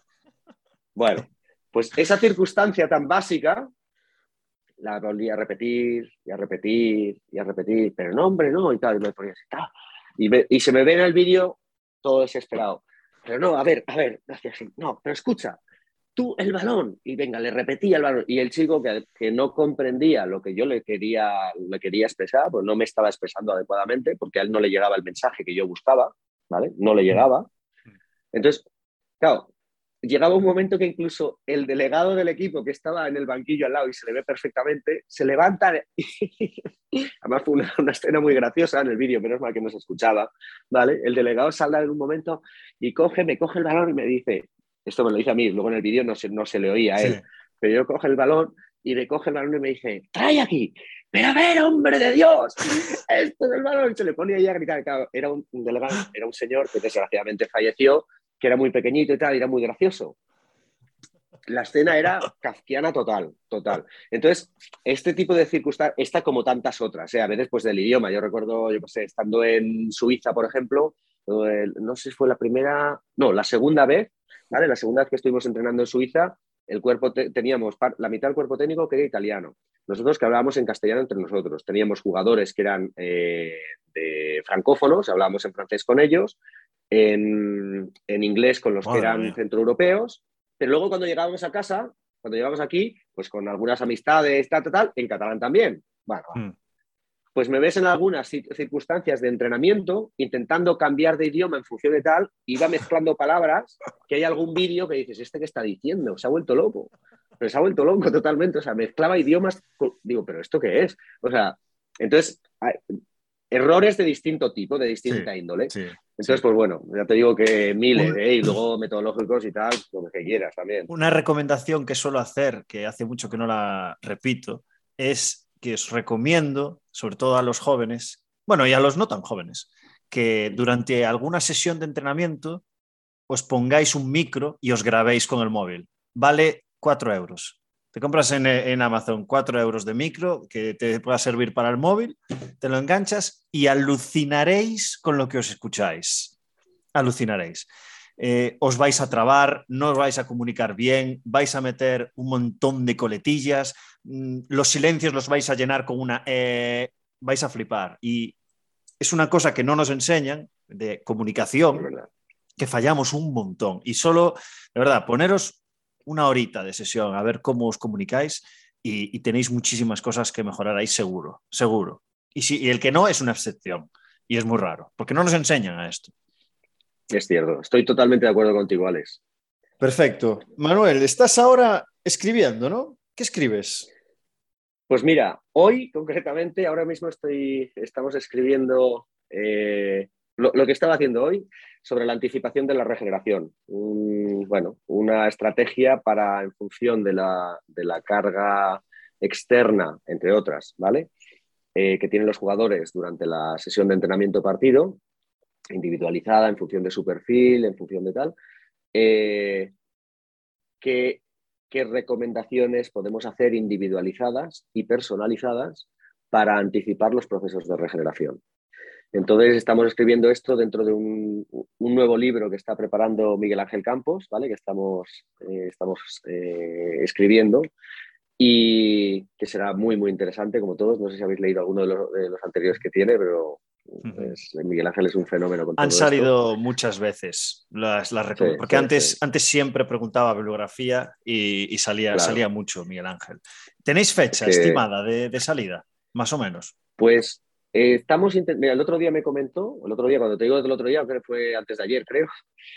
Bueno, pues esa circunstancia tan básica la volví a repetir y a repetir y a repetir, pero no, hombre, no, y tal, y me ponía así, Y, se me ve en el vídeo todo desesperado. Pero no, a ver, a ver, no, pero escucha, tú el balón, y venga, le repetía el balón, y el chico que, que, no comprendía lo que yo le quería, le quería expresar, pues no me estaba expresando adecuadamente, porque a él no le llegaba el mensaje que yo buscaba, ¿vale? No le llegaba. Mm. Entonces, claro, llegaba un momento que incluso el delegado del equipo que estaba en el banquillo al lado y se le ve perfectamente, se levanta. Además fue una, escena muy graciosa en el vídeo, menos mal que no se escuchaba, ¿vale? El delegado sale en un momento y coge, me coge el balón y me dice, esto me lo dice a mí, luego en el vídeo no se, no se le oía a él, pero yo coge el balón y me coge el balón y me dice, trae aquí, pero a ver, hombre de Dios, esto es el balón. Y se le ponía ahí a gritar. era un, un delegado, era un señor que desgraciadamente falleció que era muy pequeñito y tal, y era muy gracioso. La escena era kafkiana total, total. Entonces, este tipo de circunstancias, está como tantas otras, ¿eh? a veces pues del idioma. Yo recuerdo, yo sé, estando en Suiza, por ejemplo, no sé si fue la primera, no, la segunda vez, ¿vale? La segunda vez que estuvimos entrenando en Suiza, el cuerpo teníamos la mitad del cuerpo técnico que era italiano. Nosotros que hablábamos en castellano entre nosotros. Teníamos jugadores que eran eh, de francófonos, hablábamos en francés con ellos, en, inglés con los que eran centroeuropeos, pero luego cuando llegábamos a casa, cuando llegábamos aquí, pues con algunas amistades, tal, tal, tal, en catalán también. Bueno, hmm. pues me ves en algunas circunstancias de entrenamiento intentando cambiar de idioma en función de tal, iba mezclando palabras, que hay algún vídeo que dices, ¿este qué está diciendo? Se ha vuelto loco. Pero se ha vuelto loco totalmente, o sea, mezclaba idiomas, digo, ¿pero esto qué es? O sea, entonces, errores de distinto tipo, de distinta índole. Sí. Entonces, pues bueno, ya te digo que miles, ¿eh? y luego metodológicos y tal, lo que quieras también. Una recomendación que suelo hacer, que hace mucho que no la repito, es que os recomiendo, sobre todo a los jóvenes, bueno, y a los no tan jóvenes, que durante alguna sesión de entrenamiento os pongáis un micro y os grabéis con el móvil. Vale 4 euros. Te compras en, en, Amazon 4 euros de micro que te pueda servir para el móvil, te lo enganchas y alucinaréis con lo que os escucháis. Alucinaréis. Eh, os vais a trabar, no os vais a comunicar bien, vais a meter un montón de coletillas, mm, los silencios los vais a llenar con una... Eh, vais a flipar. Y es una cosa que no nos enseñan de comunicación, que fallamos un montón. Y solo, de verdad, poneros una horita de sesión a ver cómo os comunicáis y, tenéis muchísimas cosas que mejoraréis seguro, seguro. Y, si, y el que no es una excepción y es muy raro, porque no nos enseñan a esto. Es cierto, estoy totalmente de acuerdo contigo, Alex. Perfecto. Manuel, estás ahora escribiendo, ¿no? ¿Qué escribes? Pues mira, hoy concretamente, ahora mismo estoy, estamos escribiendo eh, lo, que estaba haciendo hoy sobre la anticipación de la regeneración. bueno, una estrategia para, en función de la, carga externa, entre otras, ¿vale? Eh, que tienen los jugadores durante la sesión de entrenamiento partido, individualizada en función de su perfil, en función de tal, eh, que qué recomendaciones podemos hacer individualizadas y personalizadas para anticipar los procesos de regeneración. Entonces estamos escribiendo esto dentro de un, nuevo libro que está preparando Miguel Ángel Campos, ¿vale? que estamos, eh, estamos eh, escribiendo y que será muy, muy interesante como todos. No sé si habéis leído alguno de los, de los anteriores que tiene, pero Miguel Ángel es un fenómeno. Han salido muchas veces las, porque antes, antes siempre preguntaba bibliografía y, salía, salía mucho Miguel Ángel. ¿Tenéis fecha estimada de, salida, más o menos? Pues eh, estamos Mira, el otro día me comentó, el otro día, cuando te digo el otro día, que fue antes de ayer, creo,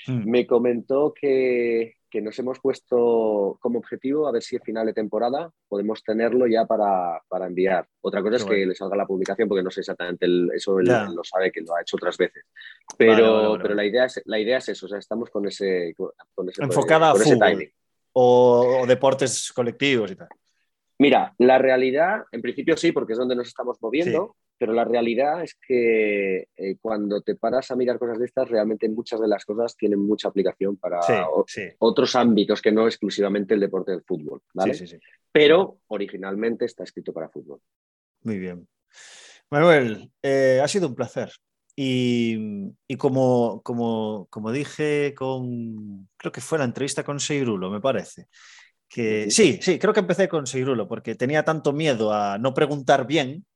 mm. me comentó que, que nos hemos puesto como objetivo a ver si a final de temporada podemos tenerlo ya para, para enviar. Otra cosa es que le salga la publicación, porque no sé exactamente, eso él lo sabe que lo ha hecho otras veces. Pero, pero la, idea es, la idea es eso, o sea, estamos con ese, con ese, Enfocada a fútbol, O, deportes colectivos y tal. Mira, la realidad, en principio sí, porque es donde nos estamos moviendo, pero la realidad es que eh, cuando te paras a mirar cosas de estas, realmente muchas de las cosas tienen mucha aplicación para otros ámbitos que no exclusivamente el deporte del fútbol, ¿vale? Pero originalmente está escrito para fútbol. Muy bien. Manuel, eh, ha sido un placer. Y, como, como, como, dije con, creo que fue la entrevista con Seirulo, me parece, que sí, sí, creo que empecé con Seirulo porque tenía tanto miedo a no preguntar bien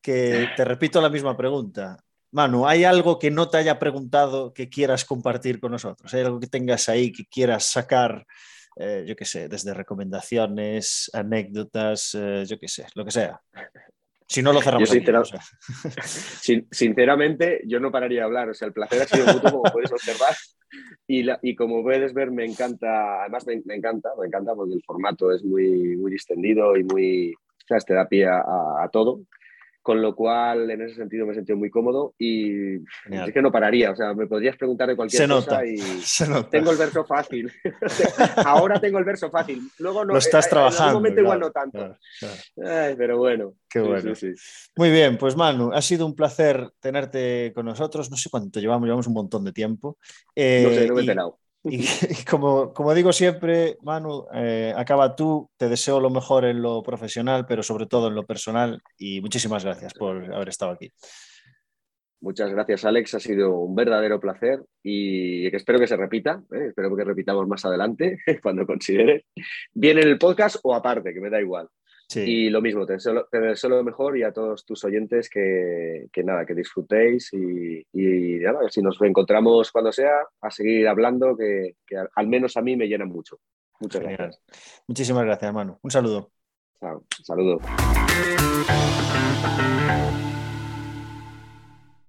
que te repito la misma pregunta. Manu, ¿hay algo que no te haya preguntado que quieras compartir con nosotros? ¿Hay algo que tengas ahí que quieras sacar, eh, yo qué sé, desde recomendaciones, anécdotas, eh, yo qué sé, lo que sea? Si no lo cerramos. sinceramente, yo no pararía de hablar. O sea, el placer ha sido mutuo, como puedes observar. Y, y, como puedes ver, me encanta, además me, encanta, me encanta porque el formato es muy, muy distendido y muy, o sea, te da pie a todo con lo cual en ese sentido me he sentido muy cómodo y es que no pararía, o sea, me podrías preguntar de cualquier cosa y tengo el verso fácil. Ahora tengo el verso fácil, luego no. Lo estás eh, trabajando. En algún momento igual no tanto. pero bueno. Qué bueno. muy bien, pues Manu, ha sido un placer tenerte con nosotros. No sé cuánto llevamos, llevamos un montón de tiempo. Eh, no sé, no me he enterado. Y, como, como, digo siempre, Manu, eh, acaba tú, te deseo lo mejor en lo profesional, pero sobre todo en lo personal y muchísimas gracias por haber estado aquí. Muchas gracias, Alex. Ha sido un verdadero placer y espero que se repita. ¿eh? Espero que repitamos más adelante, cuando consideres. Bien en el podcast o aparte, que me da igual. Y lo mismo, te deseo, lo mejor y a todos tus oyentes que, nada, que disfrutéis y, y si nos reencontramos cuando sea, a seguir hablando, que, al menos a mí me llena mucho. Muchas gracias. Muchísimas gracias, hermano. Un saludo. Chao, saludo.